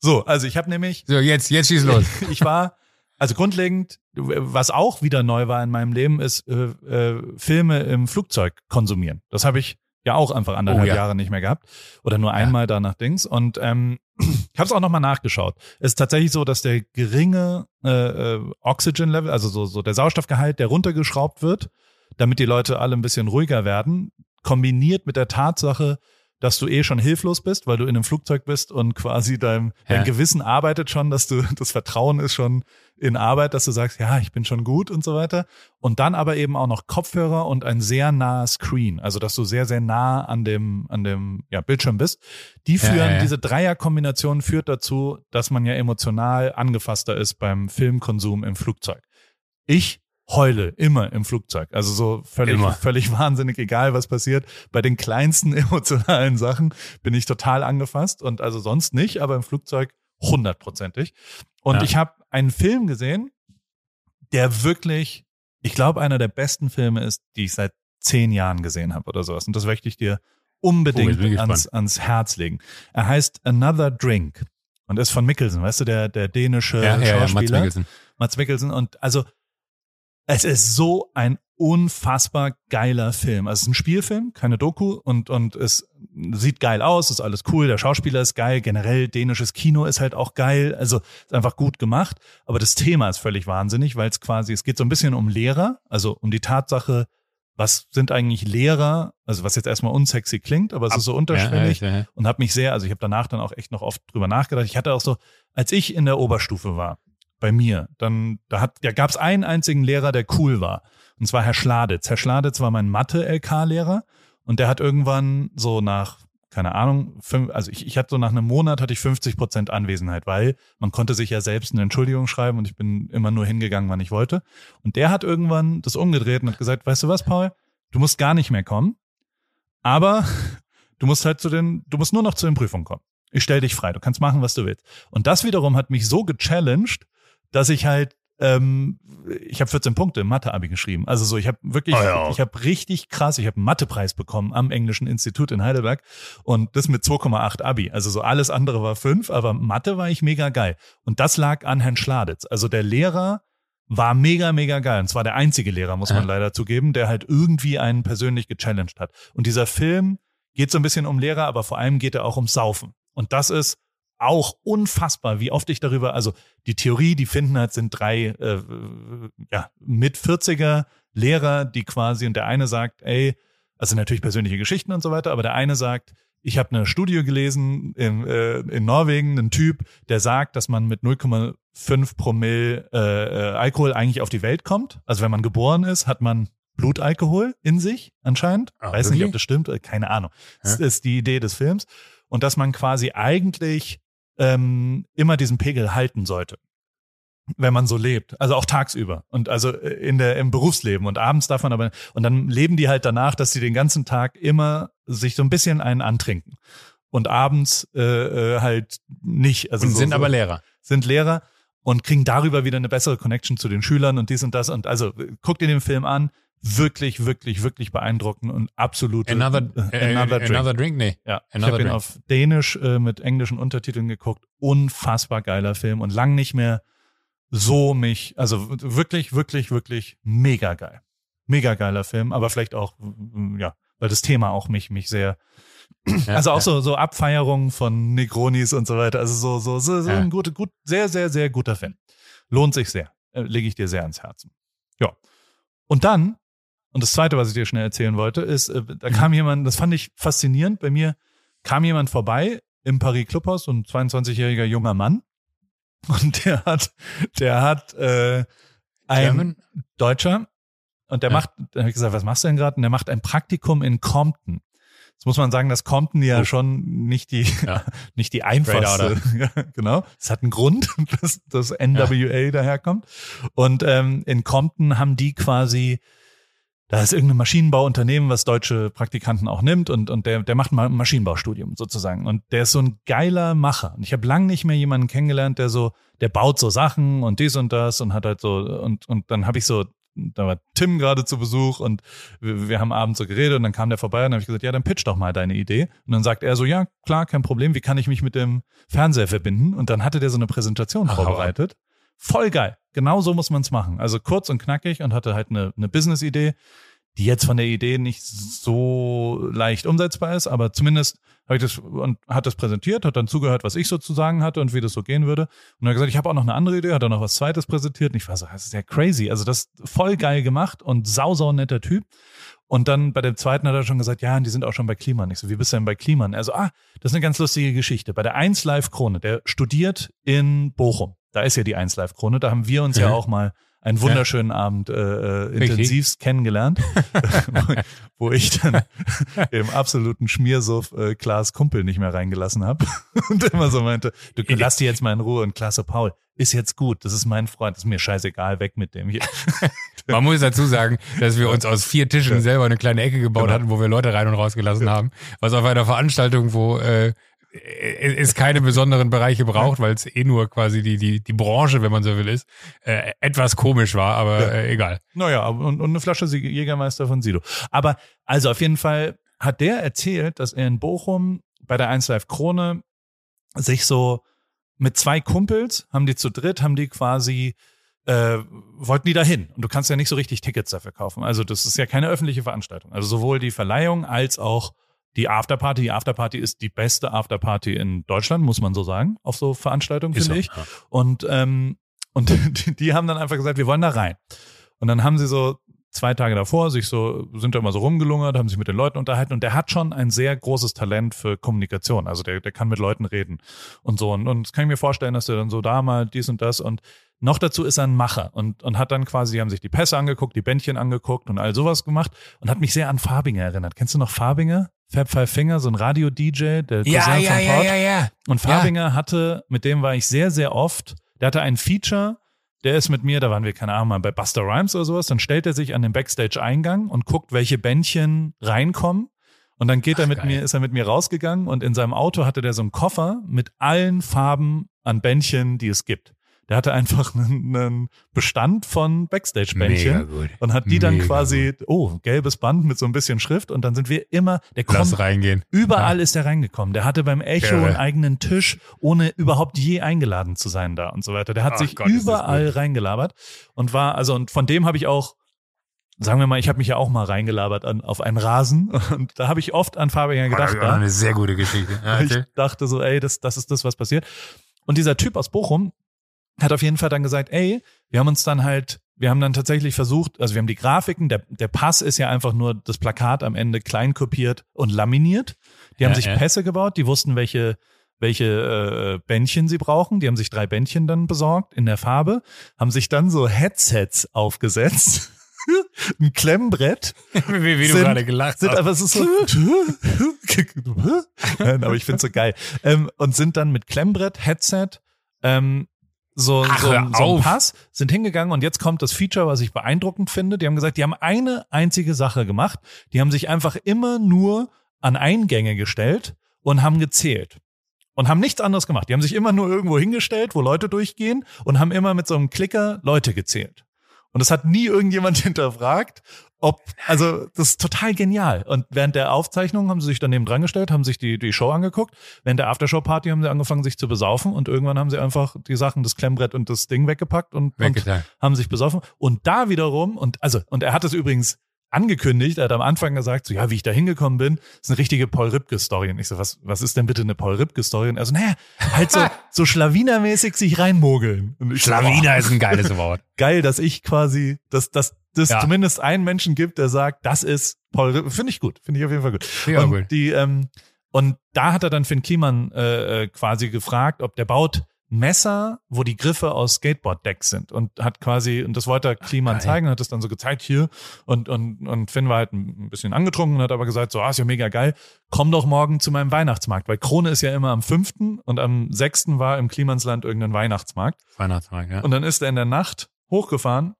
So, also ich habe nämlich So, jetzt, jetzt schieß los. ich war, also grundlegend, was auch wieder neu war in meinem Leben, ist äh, äh, Filme im Flugzeug konsumieren. Das habe ich ja auch einfach anderthalb Oh, ja. Jahre nicht mehr gehabt oder nur einmal danach Dings. Und ähm, ich habe es auch nochmal nachgeschaut. Es ist tatsächlich so, dass der geringe äh, äh, Oxygen Level, also so, so der Sauerstoffgehalt, der runtergeschraubt wird, damit die Leute alle ein bisschen ruhiger werden, kombiniert mit der Tatsache, dass du eh schon hilflos bist, weil du in einem Flugzeug bist und quasi dein, dein Ja. Gewissen arbeitet schon, dass du, das Vertrauen ist schon in Arbeit, dass du sagst, ja, ich bin schon gut und so weiter. Und dann aber eben auch noch Kopfhörer und ein sehr naher Screen, also dass du sehr, sehr nah an dem, an dem ja, Bildschirm bist. Die führen, ja, ja. diese Dreierkombination führt dazu, dass man ja emotional angefasster ist beim Filmkonsum im Flugzeug. Ich heule immer im Flugzeug. Also so völlig, Immer. völlig wahnsinnig, egal was passiert. Bei den kleinsten emotionalen Sachen bin ich total angefasst und also sonst nicht, aber im Flugzeug hundertprozentig. Und Ja. ich habe einen Film gesehen, der wirklich, ich glaube, einer der besten Filme ist, die ich seit zehn Jahren gesehen habe oder sowas. Und das möchte ich dir Oh, unbedingt ich ans, ans Herz legen. Er heißt Another Drink und ist von Mikkelsen, weißt du, der, der dänische ja, ja, ja, Mats Schauspieler. Mikkelsen. Mats Mikkelsen. Und also, es ist so ein unfassbar geiler Film. Also es ist ein Spielfilm, keine Doku und, und es sieht geil aus, ist alles cool, der Schauspieler ist geil, generell dänisches Kino ist halt auch geil, also ist einfach gut gemacht. Aber das Thema ist völlig wahnsinnig, weil es quasi, es geht so ein bisschen um Lehrer, also um die Tatsache, was sind eigentlich Lehrer, also was jetzt erstmal unsexy klingt, aber es ist so unterschwellig Ja, ja, ja. und habe mich sehr, also ich habe danach dann auch echt noch oft drüber nachgedacht. Ich hatte auch so, als ich in der Oberstufe war, bei mir, dann da hat, ja, gab es einen einzigen Lehrer, der cool war. Und zwar Herr Schladitz. Herr Schladitz war mein Mathe-LK-Lehrer und der hat irgendwann so nach, keine Ahnung, fünf, also ich, ich hatte so nach einem Monat hatte ich 50 Prozent Anwesenheit, weil man konnte sich ja selbst eine Entschuldigung schreiben und ich bin immer nur hingegangen, wann ich wollte. Und der hat irgendwann das umgedreht und hat gesagt, weißt du was, Paul, du musst gar nicht mehr kommen, aber du musst halt zu den, du musst nur noch zu den Prüfungen kommen. Ich stell dich frei, du kannst machen, was du willst. Und das wiederum hat mich so gechallenged, dass ich halt, ähm, ich habe 14 Punkte im Mathe-Abi geschrieben. Also so, ich habe wirklich, Oh ja. ich habe richtig krass, ich habe einen Mathepreis bekommen am Englischen Institut in Heidelberg und das mit 2,8 Abi. Also so alles andere war 5, aber Mathe war ich mega geil. Und das lag an Herrn Schladitz. Also der Lehrer war mega, mega geil. Und zwar der einzige Lehrer, muss man Ja. leider zugeben, der halt irgendwie einen persönlich gechallenged hat. Und dieser Film geht so ein bisschen um Lehrer, aber vor allem geht er auch ums Saufen. Und das ist auch unfassbar, wie oft ich darüber, also die Theorie, die finden halt, sind drei äh, ja, mit 40er Lehrer, die quasi, und der eine sagt, ey, also natürlich persönliche Geschichten und so weiter, aber der eine sagt, ich habe eine Studie gelesen in, äh, in Norwegen, ein Typ, der sagt, dass man mit 0,5 Promille äh, Alkohol eigentlich auf die Welt kommt. Also wenn man geboren ist, hat man Blutalkohol in sich anscheinend. Ah, Weiß nicht, wirklich? ob das stimmt, äh, keine Ahnung. Das ist die Idee des Films. Und dass man quasi eigentlich ähm, immer diesen Pegel halten sollte wenn man so lebt, also auch tagsüber. Und also in der im Berufsleben. Und abends darf man aber und dann leben die halt danach, dass sie den ganzen Tag immer sich so ein bisschen einen antrinken. Und abends äh, äh, halt nicht, also Und so, sind so, aber Lehrer. sind Lehrer und kriegen darüber wieder eine bessere Connection zu den Schülern und dies und das. Und also äh, guckt ihr den Film an, wirklich wirklich wirklich beeindruckend und absolut Another, äh, another drink. another drink, nee. Ja, ich Another habe ihn auf Dänisch äh, mit englischen Untertiteln geguckt. Unfassbar geiler Film und lang nicht mehr so mich, also wirklich, wirklich, wirklich mega geil. Mega geiler Film, aber vielleicht auch, ja, weil das Thema auch mich, mich sehr, also auch ja. so, so Abfeierungen von Negronis und so weiter. Also so, so, so, so Ja. ein guter, gut, sehr, sehr, sehr guter Film. Lohnt sich sehr. Äh, Lege ich dir sehr ans Herzen. Ja. Und dann, und das zweite, was ich dir schnell erzählen wollte, ist, äh, da kam jemand, das fand ich faszinierend. Bei mir kam jemand vorbei im Paris Clubhaus, so ein 22-jähriger junger Mann. Und der hat, der hat äh, ein German? Deutscher und der Ja. macht, da habe ich gesagt, was machst du denn gerade? Und der macht ein Praktikum in Compton. Jetzt muss man sagen, dass Compton ja Oh. schon nicht die, Ja. nicht die einfachste. Ja, genau. Es hat einen Grund, dass das NWA daherkommt. Und ähm, in Compton haben die quasi, da ist irgendein Maschinenbauunternehmen, was deutsche Praktikanten auch nimmt und, und der, der macht mal ein Maschinenbaustudium sozusagen. Und der ist so ein geiler Macher. Und ich habe lang nicht mehr jemanden kennengelernt, der so, der baut so Sachen und dies und das und hat halt so, und, und dann habe ich so, da war Tim gerade zu Besuch und wir, wir haben abends so geredet und dann kam der vorbei und dann habe ich gesagt, ja, dann pitch doch mal deine Idee. Und dann sagt er so, ja, klar, kein Problem, wie kann ich mich mit dem Fernseher verbinden? Und dann hatte der so eine Präsentation Ach, vorbereitet. Voll geil. Genau so muss man es machen. Also kurz und knackig und hatte halt eine, eine Business-Idee, die jetzt von der Idee nicht so leicht umsetzbar ist, aber zumindest habe ich das und hat das präsentiert, hat dann zugehört, was ich so zu sagen hatte und wie das so gehen würde. Und hat gesagt, ich habe auch noch eine andere Idee, hat dann noch was zweites präsentiert. Und ich war so, das ist ja crazy. Also das voll geil gemacht und sau, sau netter Typ. Und dann bei dem zweiten hat er schon gesagt, ja, und die sind auch schon bei Kliman. Ich so, wie bist du denn bei Kliman? Also, ah, das ist eine ganz lustige Geschichte. Bei der 1 Live Krone, der studiert in Bochum. Da ist ja die 1 Live Krone. Da haben wir uns ja Mhm. auch mal einen wunderschönen Abend äh, äh, intensivst kennengelernt, wo, ich dann im absoluten Schmiersuff äh, Klaas Kumpel nicht mehr reingelassen habe und immer so meinte, du lass die jetzt mal in Ruhe und Klaas so, Paul, ist jetzt gut, das ist mein Freund, ist mir scheißegal, weg mit dem hier. Man muss dazu sagen, dass wir uns aus vier Tischen Ja. selber eine kleine Ecke gebaut Genau. hatten, wo wir Leute rein und rausgelassen haben. Was auf einer Veranstaltung, wo äh, es keine besonderen Bereiche braucht, weil es eh nur quasi die, die, die Branche, wenn man so will, ist, äh, etwas komisch war, aber Ja. äh, egal. Naja, und, und eine Flasche Jägermeister von Sido. Aber also auf jeden Fall hat der erzählt, dass er in Bochum bei der 1 Live Krone sich so mit zwei Kumpels, haben die zu dritt, haben die quasi äh, wollten die dahin. Und du kannst ja nicht so richtig Tickets dafür kaufen. Also das ist ja keine öffentliche Veranstaltung. Also sowohl die Verleihung als auch die Afterparty. Die Afterparty ist die beste Afterparty in Deutschland, muss man so sagen, auf so Veranstaltungen, finde so, ich. ja. Und, ähm, und die, die haben dann einfach gesagt, wir wollen da rein. Und dann haben sie so zwei Tage davor sich so, sind da immer so rumgelungert, haben sich mit den Leuten unterhalten und der hat schon ein sehr großes Talent für Kommunikation. Also der, der kann mit Leuten reden und so. Und, und das kann ich mir vorstellen, dass der dann so da mal dies und das und noch dazu ist er ein Macher und, und hat dann quasi, die haben sich die Pässe angeguckt, die Bändchen angeguckt und all sowas gemacht und hat mich sehr an Farbinger erinnert. Kennst du noch Farbinger? Fab Five Finger, so ein Radio-DJ, der Ja, Cousin ja, von ja, Port. ja, ja. Und Farbinger hatte, mit dem war ich sehr, sehr oft, der hatte ein Feature, der ist mit mir, da waren wir, keine Ahnung, mal bei Buster Rhymes oder sowas, dann stellt er sich an den Backstage-Eingang und guckt, welche Bändchen reinkommen. Und dann geht er Ach, mit geil. mir, ist er mit mir rausgegangen und in seinem Auto hatte der so einen Koffer mit allen Farben an Bändchen, die es gibt. Der hatte einfach einen, einen Bestand von Backstage-Bändchen gut. und hat die dann Mega quasi, oh, gelbes Band mit so ein bisschen Schrift und dann sind wir immer, der Lass kommt reingehen. Überall ist er reingekommen. Der hatte beim Echo Irre. einen eigenen Tisch, ohne überhaupt je eingeladen zu sein da und so weiter. Der hat Ach sich Gott, das überall gut. reingelabert und war, also und von dem habe ich auch, sagen wir mal, ich habe mich ja auch mal reingelabert an, auf einen Rasen und da habe ich oft an Fabian das gedacht. ist auch da. eine sehr gute Geschichte. Ja, Ich dachte so, ey, das, das ist das, was passiert. Und dieser Typ aus Bochum hat auf jeden Fall dann gesagt, ey, wir haben uns dann halt, wir haben dann tatsächlich versucht, also wir haben die Grafiken, der, der Pass ist ja einfach nur das Plakat am Ende klein kopiert und laminiert. Die haben Ja, sich ja. Pässe gebaut, die wussten, welche welche äh, Bändchen sie brauchen. Die haben sich drei Bändchen dann besorgt in der Farbe, haben sich dann so Headsets aufgesetzt, ein Klemmbrett wie, wie du Sind- gerade gelacht sind hast. einfach es ist so Nein, aber ich find's so geil ähm, und sind dann mit Klemmbrett Headset ähm, so, Ach, so, so ein. Pass sind hingegangen und jetzt kommt das Feature, was ich beeindruckend finde. Die haben gesagt, die haben eine einzige Sache gemacht. Die haben sich einfach immer nur an Eingänge gestellt und haben gezählt. Und haben nichts anderes gemacht. Die haben sich immer nur irgendwo hingestellt, wo Leute durchgehen und haben immer mit so einem Klicker Leute gezählt. Und das hat nie irgendjemand hinterfragt. Ob, also das ist total genial. Und während der Aufzeichnung haben sie sich daneben dran gestellt, haben sich die, die Show angeguckt. Während der Aftershow-Party haben sie angefangen, sich zu besaufen und irgendwann haben sie einfach die Sachen, das Klemmbrett und das Ding weggepackt und, und haben sich besoffen. Und da wiederum, und also, und er hat es übrigens angekündigt, er hat am Anfang gesagt, so ja, wie ich da hingekommen bin, ist eine richtige Paul Ripke-Story. Und ich so, was, was ist denn bitte eine Paul Ripke-Story? Und er so, naja, halt so, so Schlawinermäßig sich reinmogeln. Schlawiner so, oh, ist ein geiles Wort. Geil, dass ich quasi, dass, dass das ja. zumindest einen Menschen gibt, der sagt, das ist Paul Ripke. Finde ich gut, finde ich auf jeden Fall gut. Ja, und gut. die, ähm, und da hat er dann Finn Kliman äh, äh quasi gefragt, ob der baut Messer, wo die Griffe aus Skateboard-Decks sind und hat quasi, und das wollte er Kliman Ach, zeigen, hat es dann so gezeigt hier und, und, und Finn war halt ein bisschen angetrunken und hat aber gesagt, so, ah, ist ja mega geil, komm doch morgen zu meinem Weihnachtsmarkt, weil Krone ist ja immer am fünften und am sechsten war im Klimansland irgendein Weihnachtsmarkt. Weihnachtsmarkt, ja. Und dann ist er in der Nacht hochgefahren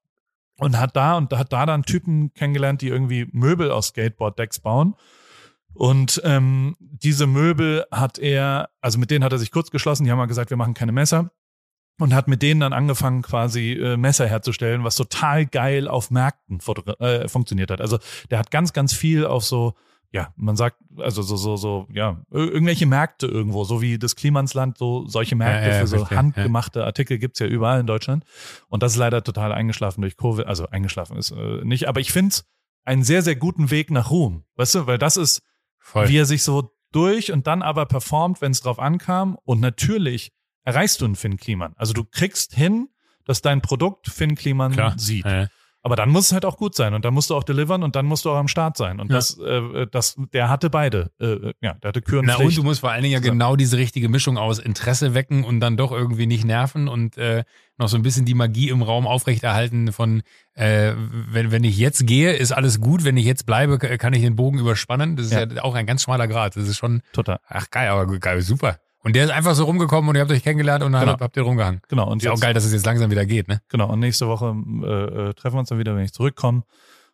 und hat da und hat da dann Typen kennengelernt, die irgendwie Möbel aus Skateboard-Decks bauen und ähm, diese Möbel hat er, also mit denen hat er sich kurz geschlossen, die haben mal gesagt, wir machen keine Messer. Und hat mit denen dann angefangen, quasi äh, Messer herzustellen, was total geil auf Märkten äh, funktioniert hat. Also der hat ganz, ganz viel auf so, ja, man sagt, also so, so, so, ja, irgendwelche Märkte irgendwo, so wie das Klimansland, so solche Märkte ja, ja, für so verstehe, handgemachte ja. Artikel gibt's ja überall in Deutschland. Und das ist leider total eingeschlafen durch Covid, also eingeschlafen ist äh, nicht, aber ich finde es einen sehr, sehr guten Weg nach Ruhm. Weißt du, weil das ist, Voll. wie er sich so durch und dann aber performt, wenn es drauf ankam. Und natürlich erreichst du einen Finn Kliman. Also du kriegst hin, dass dein Produkt Finn Kliman Klar. sieht. Ja. Aber dann muss es halt auch gut sein und dann musst du auch delivern und dann musst du auch am Start sein. Und ja. das, äh, das, der hatte beide. Äh, ja, der hatte Küren. Na und du musst vor allen Dingen ja genau diese richtige Mischung aus Interesse wecken und dann doch irgendwie nicht nerven und äh, noch so ein bisschen die Magie im Raum aufrechterhalten von, äh, wenn, wenn ich jetzt gehe, ist alles gut, wenn ich jetzt bleibe, kann ich den Bogen überspannen. Das ist ja, ja auch ein ganz schmaler Grad. Das ist schon. Total. Ach geil, aber geil, super. Und der ist einfach so rumgekommen und ihr habt euch kennengelernt und dann genau. habt ihr rumgehangen. Genau. Und ist jetzt, auch geil, dass es jetzt langsam wieder geht, ne? Genau. Und nächste Woche äh, äh, treffen wir uns dann wieder, wenn ich zurückkomme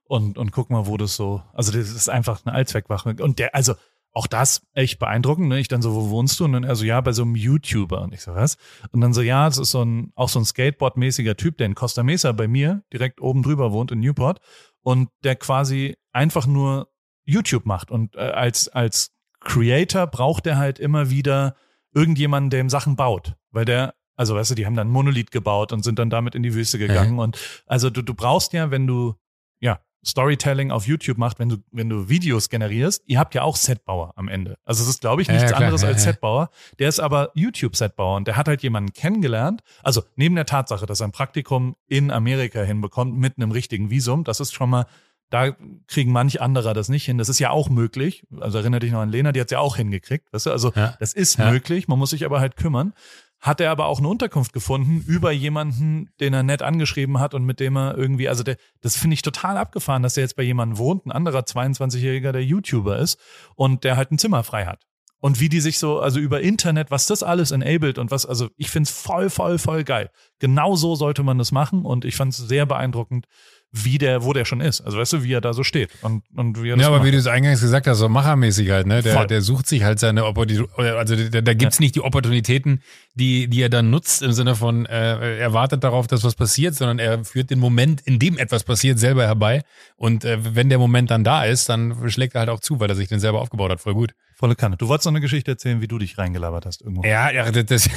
und, und gucken mal, wo das so. Also das ist einfach eine Allzweckwache. Und der, also auch das echt beeindruckend. Ne? Ich dann so, wo wohnst du? Und dann er so, ja, bei so einem YouTuber. Und ich so, was? Und dann so, ja, das ist so ein, auch so ein Skateboard-mäßiger Typ, der in Costa Mesa bei mir direkt oben drüber wohnt in Newport und der quasi einfach nur YouTube macht. Und äh, als, als Creator braucht er halt immer wieder irgendjemanden, der ihm Sachen baut, weil der also weißt du, die haben dann Monolith gebaut und sind dann damit in die Wüste gegangen. Mhm. Und also du, du brauchst ja, wenn du ja Storytelling auf YouTube macht, wenn du, wenn du Videos generierst, ihr habt ja auch Setbauer am Ende. Also es ist, glaube ich, nichts ja, anderes ja, als ja. Setbauer. Der ist aber YouTube-Setbauer und der hat halt jemanden kennengelernt. Also neben der Tatsache, dass er ein Praktikum in Amerika hinbekommt mit einem richtigen Visum, das ist schon mal da kriegen manch anderer das nicht hin. Das ist ja auch möglich. Also erinnere dich noch an Lena, die hat es ja auch hingekriegt. Weißt du? Also ja. das ist ja. möglich, man muss sich aber halt kümmern. Hat er aber auch eine Unterkunft gefunden über jemanden, den er nett angeschrieben hat und mit dem er irgendwie, also der, das finde ich total abgefahren, dass er jetzt bei jemandem wohnt, ein anderer 22-Jähriger, der YouTuber ist und der halt ein Zimmer frei hat. Und wie die sich so, also über Internet, was das alles enabled und was, also ich finde es voll, voll, voll geil. Genau so sollte man das machen und ich fand es sehr beeindruckend, wie der, wo der schon ist. Also weißt du, wie er da so steht und, und wie er das Ja, aber macht. wie du es eingangs gesagt hast, so machermäßig halt, ne? Der, der sucht sich halt seine Opportunitäten, also da, da gibt's ja. nicht die Opportunitäten, die, die er dann nutzt im Sinne von, äh, er wartet darauf, dass was passiert, sondern er führt den Moment, in dem etwas passiert, selber herbei. Und äh, wenn der Moment dann da ist, dann schlägt er halt auch zu, weil er sich den selber aufgebaut hat. Voll gut. Volle Kanne. Du wolltest noch eine Geschichte erzählen, wie du dich reingelabert hast irgendwo. Ja, ja das,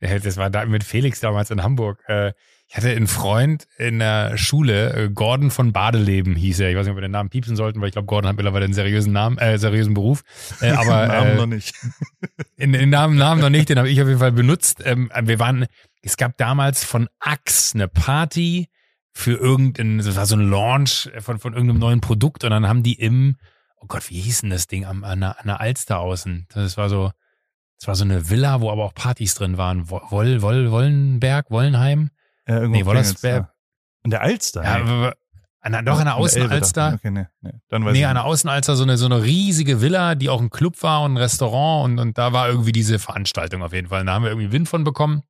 das war da mit Felix damals in Hamburg. Äh, ich hatte einen Freund in der Schule, äh, Gordon von Badeleben hieß er. Ich weiß nicht, ob wir den Namen piepsen sollten, weil ich glaube, Gordon hat mittlerweile einen seriösen Namen, äh, seriösen Beruf. Äh, aber Namen äh, noch nicht. in den Namen, Namen noch nicht, den habe ich auf jeden Fall benutzt. Ähm, wir waren, es gab damals von Axe eine Party für irgendein, das war so ein Launch von, von irgendeinem neuen Produkt und dann haben die im, oh Gott, wie hieß denn das Ding an, an, der, an der Alster außen? Das war so, das war so eine Villa, wo aber auch Partys drin waren. Woll, Woll, Wollenberg, Wollenheim. Ja, irgendwo nee, Wollersberg. An der Alster? Ja, an, doch an der Außenalster. Okay, nee, nee. Dann weiß nee, an der Außenalster so eine, so eine riesige Villa, die auch ein Club war und ein Restaurant und, und da war irgendwie diese Veranstaltung auf jeden Fall. Da haben wir irgendwie Wind von bekommen,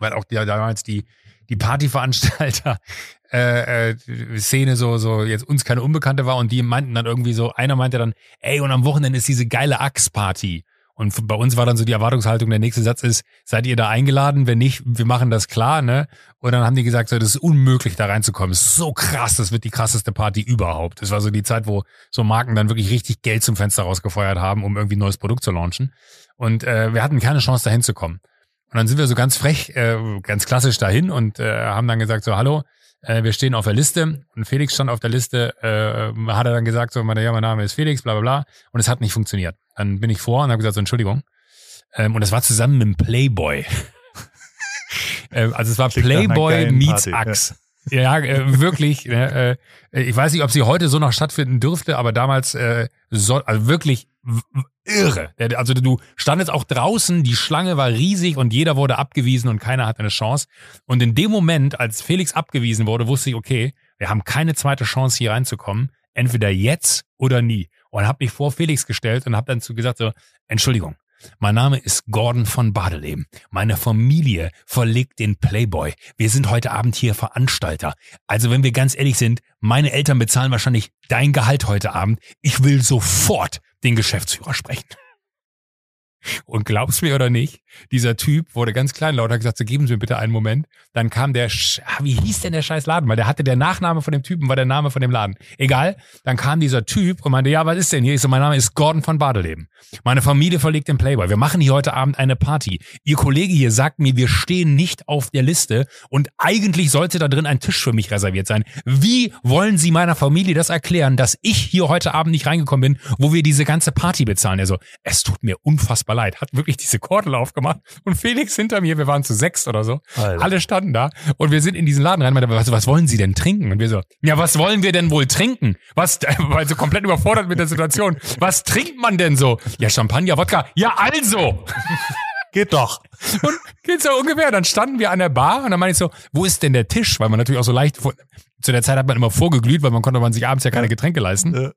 weil auch die, damals die, die Partyveranstalter äh, äh, Szene so so jetzt uns keine Unbekannte war und die meinten dann irgendwie so einer meinte dann ey und am Wochenende ist diese geile Axe Party Und bei uns war dann so die Erwartungshaltung, der nächste Satz ist, seid ihr da eingeladen? Wenn nicht, wir machen das klar, ne? Und dann haben die gesagt, so, das ist unmöglich, da reinzukommen. Es ist so krass, das wird die krasseste Party überhaupt. Das war so die Zeit, wo so Marken dann wirklich richtig Geld zum Fenster rausgefeuert haben, um irgendwie ein neues Produkt zu launchen. Und äh, wir hatten keine Chance, da hinzukommen. Und dann sind wir so ganz frech, äh, ganz klassisch dahin und äh, haben dann gesagt, so, hallo, äh, wir stehen auf der Liste und Felix stand auf der Liste, äh, hat er dann gesagt, so, meine, ja, mein Name ist Felix, bla bla bla. Und es hat nicht funktioniert. Dann bin ich vor und habe gesagt, so, Entschuldigung. Ähm, und das war zusammen mit dem Playboy. ähm, also es war Playboy meets Axe. Ja, äh, wirklich. Ne, äh, ich weiß nicht, ob sie heute so noch stattfinden dürfte, aber damals äh, so, also wirklich irre. Also du standest auch draußen, die Schlange war riesig und jeder wurde abgewiesen und keiner hatte eine Chance. Und in dem Moment, als Felix abgewiesen wurde, wusste ich, okay, wir haben keine zweite Chance hier reinzukommen. Entweder jetzt oder nie. Und habe mich vor Felix gestellt und habe dann zu gesagt so, Entschuldigung, mein Name ist Gordon von Badeleben. Meine Familie verlegt den Playboy. Wir sind heute Abend hier Veranstalter. Also wenn wir ganz ehrlich sind, meine Eltern bezahlen wahrscheinlich dein Gehalt heute Abend. Ich will sofort den Geschäftsführer sprechen. Und glaubst mir oder nicht, dieser Typ wurde ganz kleinlaut, hat gesagt, so geben Sie mir bitte einen Moment. Dann kam der, Sch ah, wie hieß denn der scheiß Laden? Weil der hatte der Nachname von dem Typen, war der Name von dem Laden. Egal. Dann kam dieser Typ und meinte, ja, was ist denn hier? Ich so, mein Name ist Gordon von Badeleben. Meine Familie verlegt den Playboy. Wir machen hier heute Abend eine Party. Ihr Kollege hier sagt mir, wir stehen nicht auf der Liste und eigentlich sollte da drin ein Tisch für mich reserviert sein. Wie wollen Sie meiner Familie das erklären, dass ich hier heute Abend nicht reingekommen bin, wo wir diese ganze Party bezahlen? Er so, es tut mir unfassbar leid. Hat wirklich diese Kordel aufgemacht und Felix hinter mir, wir waren zu sechs oder so. Alter. Alle standen da und wir sind in diesen Laden rein. meinte, Was, was wollen Sie denn trinken? Und wir so, ja, was wollen wir denn wohl trinken? Was, weil so komplett überfordert mit der Situation. Was trinkt man denn so? Ja, Champagner, Wodka. Ja, also. Geht doch. Und geht so ungefähr. Dann standen wir an der Bar und dann meine ich so, wo ist denn der Tisch? Weil man natürlich auch so leicht, vor- zu der Zeit hat man immer vorgeglüht, weil man konnte man sich abends ja keine Getränke leisten.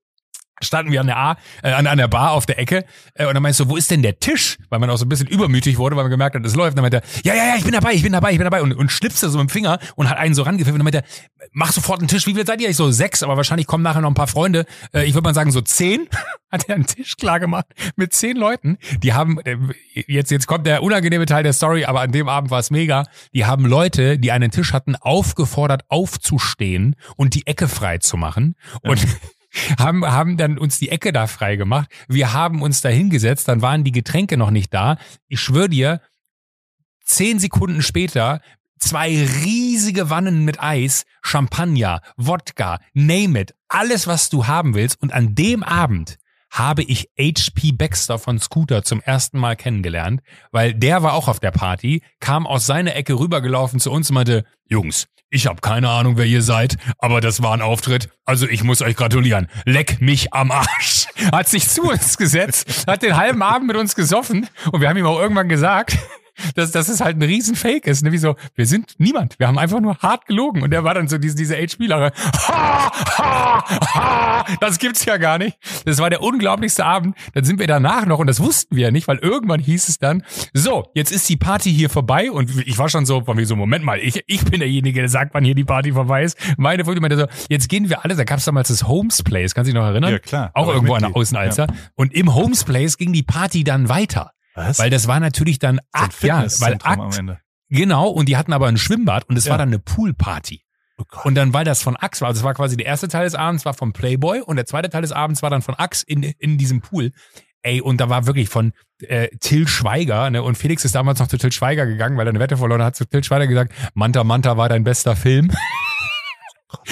Ja. Standen wir an der A, äh, an, an der Bar auf der Ecke äh, und dann meinst du, wo ist denn der Tisch? Weil man auch so ein bisschen übermütig wurde, weil man gemerkt hat, es läuft. Und dann meinte er, ja, ja, ja, ich bin dabei, ich bin dabei, ich bin dabei und, und schnipste so mit dem Finger und hat einen so rangepfiffen und dann meinte er, mach sofort einen Tisch. Wie viel seid ihr? Ich so sechs, aber wahrscheinlich kommen nachher noch ein paar Freunde. Äh, ich würde mal sagen so zehn. Hat er einen Tisch klar gemacht mit zehn Leuten. Die haben äh, jetzt jetzt kommt der unangenehme Teil der Story, aber an dem Abend war es mega. Die haben Leute, die einen Tisch hatten, aufgefordert aufzustehen und die Ecke frei zu machen und haben, haben dann uns die Ecke da frei gemacht. Wir haben uns da hingesetzt, dann waren die Getränke noch nicht da. Ich schwöre dir, zehn Sekunden später zwei riesige Wannen mit Eis, Champagner, Wodka, name it, alles was du haben willst. Und an dem Abend habe ich HP Baxter von Scooter zum ersten Mal kennengelernt, weil der war auch auf der Party, kam aus seiner Ecke rübergelaufen zu uns und meinte, Jungs, ich habe keine Ahnung, wer ihr seid, aber das war ein Auftritt. Also ich muss euch gratulieren. Leck mich am Arsch. Hat sich zu uns gesetzt, hat den halben Abend mit uns gesoffen und wir haben ihm auch irgendwann gesagt, dass, dass es halt ein Riesenfake ist. Ne? Wie so, wir sind niemand. Wir haben einfach nur hart gelogen. Und der war dann so diese, diese HP-Lache. Ha, ha, ha, das gibt's ja gar nicht. Das war der unglaublichste Abend. Dann sind wir danach noch, und das wussten wir ja nicht, weil irgendwann hieß es dann, so, jetzt ist die Party hier vorbei. Und ich war schon so, von mir so, Moment mal, ich, ich bin derjenige, der sagt, wann hier die Party vorbei ist. Meine Freundin meinte so, jetzt gehen wir alle, da gab's damals das Homes Place, kannst du dich noch erinnern? Ja, klar. Auch irgendwo an der. Außenalster. Und im Homes Place ging die Party dann weiter. Was? Weil das war natürlich dann so Akt, ja, weil Ende. genau, und die hatten aber ein Schwimmbad und es Ja. war dann eine Poolparty. Oh. Und dann, weil das von Axe war, also es war quasi der erste Teil des Abends war vom Playboy und der zweite Teil des Abends war dann von Axe in, in diesem Pool. Ey, und da war wirklich von äh, Till Schweiger, ne, und Felix ist damals noch zu Till Schweiger gegangen, weil er eine Wette verloren hat, zu Till Schweiger gesagt, Manta Manta war dein bester Film.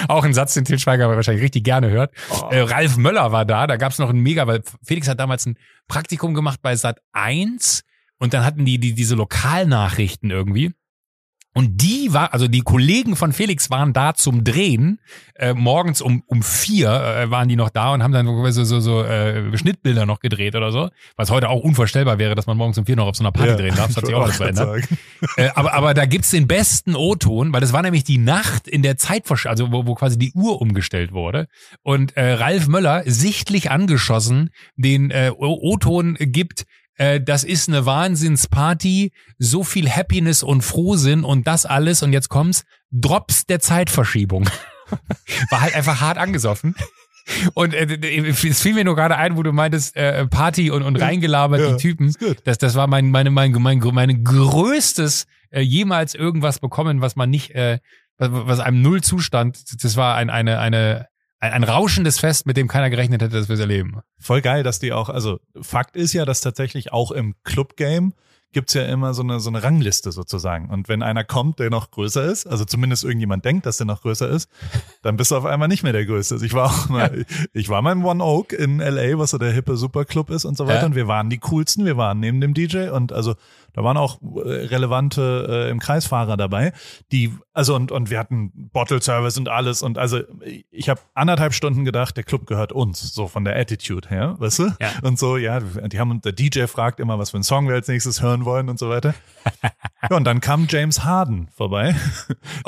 Auch ein Satz, den Till Schweiger wahrscheinlich richtig gerne hört. Oh. Äh, Ralf Möller war da, da gab's noch ein Mega, weil Felix hat damals ein Praktikum gemacht bei Sat 1 und dann hatten die, die diese Lokalnachrichten irgendwie. Und die war, also die Kollegen von Felix waren da zum Drehen. Äh, morgens um, um vier äh, waren die noch da und haben dann so, so, so äh, Schnittbilder noch gedreht oder so. Was heute auch unvorstellbar wäre, dass man morgens um vier noch auf so einer Party Ja, drehen darf. Das hat sich auch wollte verändert. sagen. Äh, aber, aber da gibt's den besten O-Ton, weil das war nämlich die Nacht in der Zeitversch also wo, wo quasi die Uhr umgestellt wurde. Und äh, Ralf Möller, sichtlich angeschossen, den äh, O-Ton gibt, äh, das ist eine Wahnsinnsparty, so viel Happiness und Frohsinn und das alles, und jetzt kommt's, Drops der Zeitverschiebung. War halt einfach hart angesoffen. Und äh, es fiel mir nur gerade ein, wo du meintest, äh, Party und, und reingelabert, Ja, die Typen. Das, das war mein, meine, mein, mein, mein größtes äh, jemals irgendwas bekommen, was man nicht, äh, was, was einem null zustand. Das war ein, eine, eine, ein, ein rauschendes Fest, mit dem keiner gerechnet hätte, dass wir es erleben. Voll geil, dass die auch, also Fakt ist ja, dass tatsächlich auch im Club-Game gibt's ja immer so eine, so eine Rangliste sozusagen. Und wenn einer kommt, der noch größer ist, also zumindest irgendjemand denkt, dass der noch größer ist, dann bist du auf einmal nicht mehr der Größte. Also ich war auch mal, ich war mal im One Oak in LA, was so der hippe Superclub ist und so weiter. Ja. Und wir waren die coolsten, wir waren neben dem DJ und also da waren auch äh, relevante äh, im Kreisfahrer dabei, die also und und wir hatten Bottle Service und alles und also ich habe anderthalb Stunden gedacht, der Club gehört uns, so von der Attitude her, weißt du? Ja. Und so, ja, die haben der DJ fragt immer, was für einen Song wir als nächstes hören wollen und so weiter. ja, und dann kam James Harden vorbei,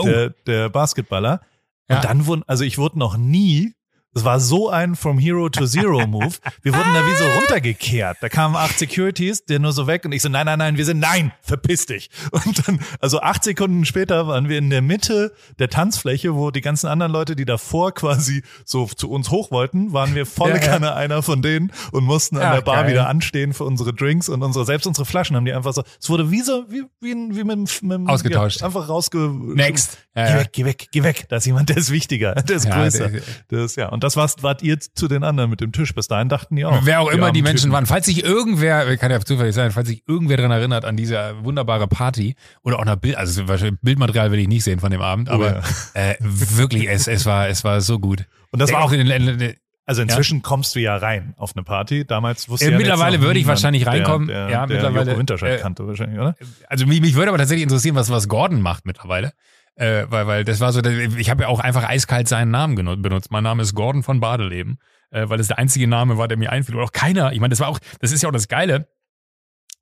der, der Basketballer. Ja. Und dann wurden, also ich wurde noch nie, es war so ein From Hero to Zero Move. Wir wurden da wie so runtergekehrt. Da kamen acht Securities, der nur so weg und ich so, nein, nein, nein, wir sind, nein, verpiss dich. Und dann, also acht Sekunden später waren wir in der Mitte der Tanzfläche, wo die ganzen anderen Leute, die davor quasi so zu uns hoch wollten, waren wir volle Ja, ja. Kanne einer von denen und mussten an Ja, der Bar geil. wieder anstehen für unsere Drinks und unsere, selbst unsere Flaschen haben die einfach so, es wurde wie so, wie, wie, wie mit, mit Ausgetauscht. Ja, einfach rausge... Next. Ja, Geh ja. weg, geh weg, geh weg. Da ist jemand, der ist wichtiger, der ist Ja, größer. der- das, ja. Und das warst, wart ihr zu den anderen mit dem Tisch. Bis dahin dachten die auch. Wer auch immer die Menschen Typen. waren. Falls sich irgendwer, kann ja zufällig sein, falls sich irgendwer daran erinnert an diese wunderbare Party oder auch eine Bild, also Bildmaterial will ich nicht sehen von dem Abend, aber Oh äh, wirklich, es, es war, es war so gut. Und das Der war auch, in, in, in, also inzwischen kommst du ja rein auf eine Party. Damals wusste Äh, ja mittlerweile würde ich wahrscheinlich reinkommen. Der, der, Ja, der mittlerweile, Joko Winterscheid äh, kannte wahrscheinlich, oder? also mich, mich würde aber tatsächlich interessieren, was, was Gordon macht mittlerweile. Äh, weil, weil das war so, ich habe ja auch einfach eiskalt seinen Namen benutzt. Mein Name ist Gordon von Badeleben, äh, weil es der einzige Name war, der mir einfiel. Und auch keiner, ich meine, das war auch, das ist ja auch das Geile.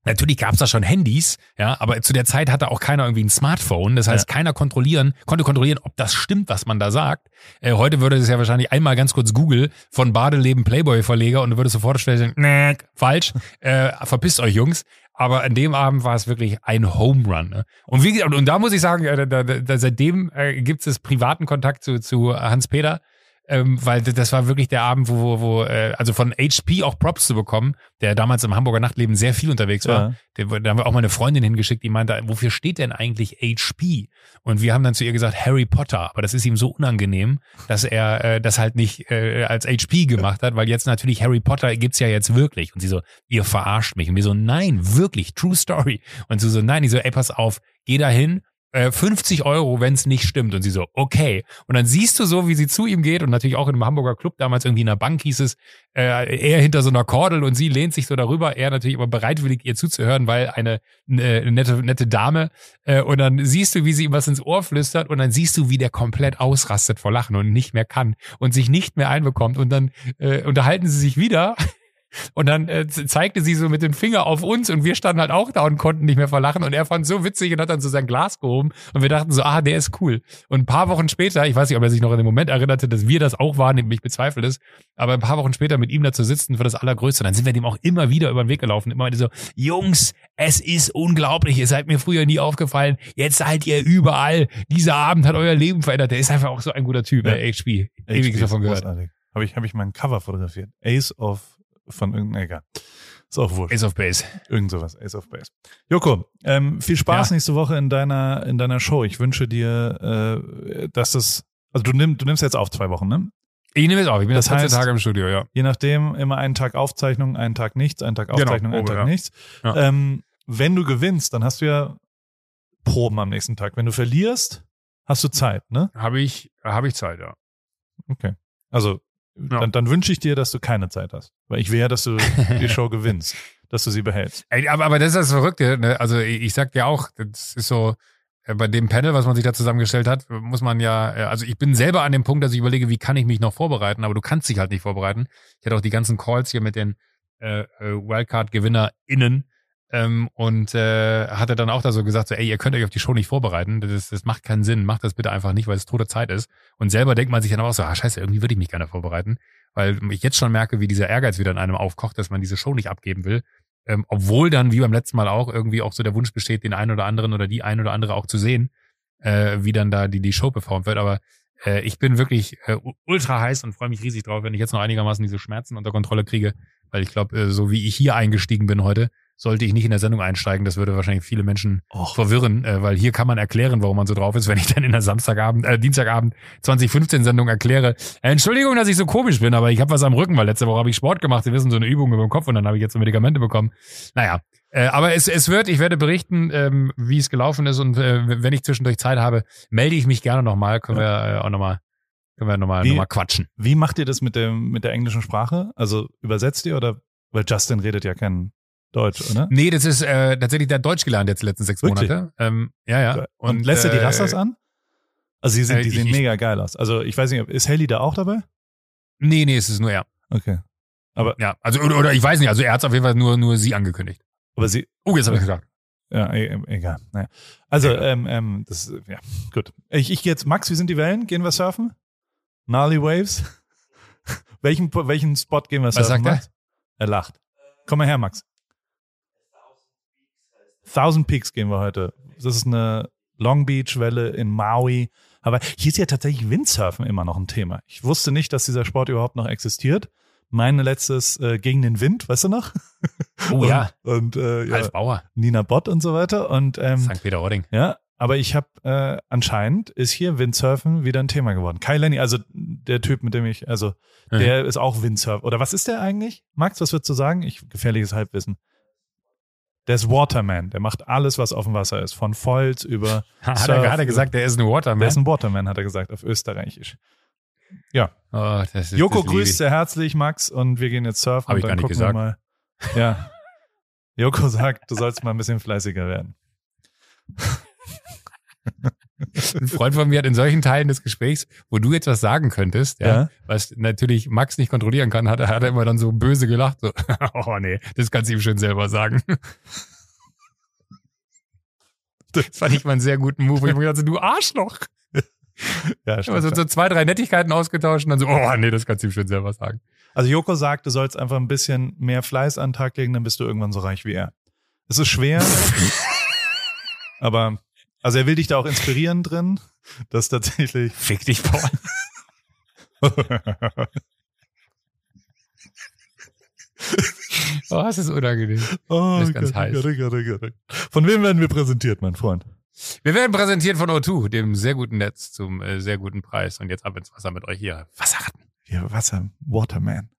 Natürlich gab's da schon Handys, ja, aber zu der Zeit hatte auch keiner irgendwie ein Smartphone. Das heißt, Ja. keiner kontrollieren, konnte kontrollieren, ob das stimmt, was man da sagt. Äh, heute würde es ja wahrscheinlich einmal ganz kurz Google von Badeleben Playboy-Verleger und du würdest sofort stellen, nee, falsch, äh, verpisst euch Jungs. Aber an dem Abend war es wirklich ein Home Run. Ne? Und, wie, und, und da muss ich sagen, äh, da, da, da, seitdem äh, gibt es privaten Kontakt zu, zu Hans-Peter. Ähm, weil das war wirklich der Abend, wo, wo, wo äh, also von HP auch Props zu bekommen, der damals im Hamburger Nachtleben sehr viel unterwegs war. Ja. Der, da haben wir auch mal eine Freundin hingeschickt, die meinte, wofür steht denn eigentlich HP? Und wir haben dann zu ihr gesagt, Harry Potter. Aber das ist ihm so unangenehm, dass er äh, das halt nicht äh, als HP gemacht hat, weil jetzt natürlich Harry Potter gibt's ja jetzt wirklich. Und sie so, ihr verarscht mich. Und wir so, nein, wirklich, true story. Und sie so, nein, die so, ey, pass auf, geh da hin, äh, 50 Euro, wenn es nicht stimmt. Und sie so, okay. Und dann siehst du so, wie sie zu ihm geht und natürlich auch in einem Hamburger Club, damals irgendwie in der Bank hieß es, äh, er hinter so einer Kordel und sie lehnt sich so darüber, er natürlich aber bereitwillig ihr zuzuhören, weil eine äh, nette, nette Dame äh, und dann siehst du, wie sie ihm was ins Ohr flüstert und dann siehst du, wie der komplett ausrastet vor Lachen und nicht mehr kann und sich nicht mehr einbekommt und dann äh, unterhalten sie sich wieder und dann äh, ze- zeigte sie so mit dem Finger auf uns und wir standen halt auch da und konnten nicht mehr verlachen. Und er fand so witzig und hat dann so sein Glas gehoben. Und wir dachten so, ah, der ist cool. Und ein paar Wochen später, ich weiß nicht, ob er sich noch an den Moment erinnerte, dass wir das auch waren, ich bezweifle es, aber ein paar Wochen später mit ihm da zu sitzen für das Allergrößte, dann sind wir dem auch immer wieder über den Weg gelaufen. Immer wieder so, Jungs, es ist unglaublich, ihr seid mir früher nie aufgefallen, jetzt seid ihr überall. Dieser Abend hat euer Leben verändert. Der ist einfach auch so ein guter Typ, Ja. äh, HP. HP Ewiges ist davon gehört. Habe ich, hab ich mal ein Cover fotografiert. Ace of, von irgendeinem, egal. Ist auch wurscht. Ace of Base. Irgend sowas, Ace of Base. Joko, ähm, viel Spaß Ja. nächste Woche in deiner, in deiner Show. Ich wünsche dir, äh, dass es, also du, nimm, du nimmst jetzt auf zwei Wochen, ne? Ich nehme es auf, ich bin Das das, heißt- Tage im Studio, ja. Je nachdem, immer einen Tag Aufzeichnung, einen Tag nichts, einen Tag Genau. Aufzeichnung, einen Oh, Tag ja. nichts. Ja. Ähm, wenn du gewinnst, dann hast du ja Proben am nächsten Tag. Wenn du verlierst, hast du Zeit, ne? Habe ich, habe ich Zeit, ja. Okay. Also, Ja. dann, dann wünsche ich dir, dass du keine Zeit hast. Weil ich will ja, dass du die Show gewinnst, dass du sie behältst. Ey, aber, aber das ist das Verrückte, ne? Also ich, ich sag dir auch, das ist so, äh, bei dem Panel, was man sich da zusammengestellt hat, muss man ja, äh, also ich bin selber an dem Punkt, dass ich überlege, wie kann ich mich noch vorbereiten, aber du kannst dich halt nicht vorbereiten. Ich hatte auch die ganzen Calls hier mit den äh, äh, Wildcard-GewinnerInnen ähm, und äh, hatte dann auch da so gesagt, so, ey, ihr könnt euch auf die Show nicht vorbereiten, das, das macht keinen Sinn, macht das bitte einfach nicht, weil es tote Zeit ist. Und selber denkt man sich dann auch so, ah scheiße, irgendwie würde ich mich gerne vorbereiten, weil ich jetzt schon merke, wie dieser Ehrgeiz wieder in einem aufkocht, dass man diese Show nicht abgeben will. Ähm, obwohl dann, wie beim letzten Mal auch, irgendwie auch so der Wunsch besteht, den einen oder anderen oder die ein oder andere auch zu sehen, äh, wie dann da die, die Show performt wird. Aber äh, ich bin wirklich äh, ultra heiß und freue mich riesig drauf, wenn ich jetzt noch einigermaßen diese Schmerzen unter Kontrolle kriege, weil ich glaube, äh, so wie ich hier eingestiegen bin heute, sollte ich nicht in der Sendung einsteigen. Das würde wahrscheinlich viele Menschen Och. verwirren, äh, weil hier kann man erklären, warum man so drauf ist, wenn ich dann in der Samstagabend, äh, Dienstagabend 2015 Sendung erkläre. Äh, Entschuldigung, dass ich so komisch bin, aber ich habe was am Rücken, weil letzte Woche habe ich Sport gemacht. Sie wissen, so eine Übung über den Kopf und dann habe ich jetzt so Medikamente bekommen. Naja, äh, aber es, es wird, ich werde berichten, ähm, wie es gelaufen ist und äh, wenn ich zwischendurch Zeit habe, melde ich mich gerne nochmal. Können wir äh, auch nochmal können wir nochmal noch mal quatschen. Wie macht ihr das mit dem mit der englischen Sprache? Also übersetzt ihr oder weil Justin redet ja kein Deutsch, oder? Nee, das ist äh, tatsächlich der Deutsch gelernt jetzt die letzten sechs Wirklich? Monate. Ähm, ja, ja. Und, lässt er die äh, Rastas an? Also die, sind, äh, die ich- sehen ich- mega geil aus. Also ich weiß nicht, ist Haley da auch dabei? Nee, nee, es ist nur er. Okay. Ja, also oder, oder ich weiß nicht, also er hat auf jeden Fall nur nur sie angekündigt. Aber sie, Oh, jetzt habe ich gesagt. ja, e- e- egal. Naja. Also, ähm, ähm, das, ja, gut. Ich, ich geh jetzt, Max, wie sind die Wellen? Gehen wir surfen? Gnarly Waves? welchen, welchen Spot gehen wir surfen? sagt er? Er lacht. Komm mal her, Max. Thousand Peaks gehen wir heute. Das ist eine Long Beach Welle in Maui. Aber hier ist ja tatsächlich Windsurfen immer noch ein Thema. Ich wusste nicht, dass dieser Sport überhaupt noch existiert. Mein letztes äh, gegen den Wind, weißt du noch? Oh ja, Und, und äh, ja, Ralf Bauer, Nina Bott und so weiter. Und ähm, St. Peter-Ording. ja, aber ich habe äh, anscheinend ist hier Windsurfen wieder ein Thema geworden. Kai Lenny, also der Typ, mit dem ich, also Mhm. der ist auch Windsurfer. Oder was ist der eigentlich? Max, was würdest du sagen? Ich gefährliches Halbwissen. Der ist Waterman. Der macht alles, was auf dem Wasser ist. Von Foils über. Hat Surf- er gerade gesagt, der ist ein Der ist Waterman? ein Waterman, hat er gesagt, auf Österreichisch. Ja. Oh, das ist, Joko das grüßt sehr herzlich, Max, und wir gehen jetzt surfen. Hab und ich dann gar nicht gucken Wir mal. Ja. Joko sagt, du sollst mal ein bisschen fleißiger werden. Ein Freund von mir hat in solchen Teilen des Gesprächs, wo du jetzt was sagen könntest, ja, Ja. was natürlich Max nicht kontrollieren kann, hat, er- hat er immer dann so böse gelacht, so, oh nee, das kannst du ihm schön selber sagen. Das fand ich mal einen sehr guten Move, ich mir gedacht habe, du Arschloch. Ja, stimmt. so, so zwei, drei Nettigkeiten ausgetauscht und dann so, oh nee, das kannst du ihm schön selber sagen. Also Joko sagt, du sollst einfach ein bisschen mehr Fleiß an den Tag legen, dann bist du irgendwann so reich wie er. Es ist schwer, aber also er will dich da auch inspirieren drin, dass tatsächlich. Fick dich, Paul. Oh, das ist unangenehm. oh, Das ist ganz Gott, heiß. Gott, Gott, Gott. Von wem werden wir präsentiert, mein Freund? Wir werden präsentiert von O2, dem sehr guten Netz zum äh, sehr guten Preis. Und jetzt ab ins Wasser mit euch hier. Wasserratten. Hier, Wasser, Waterman.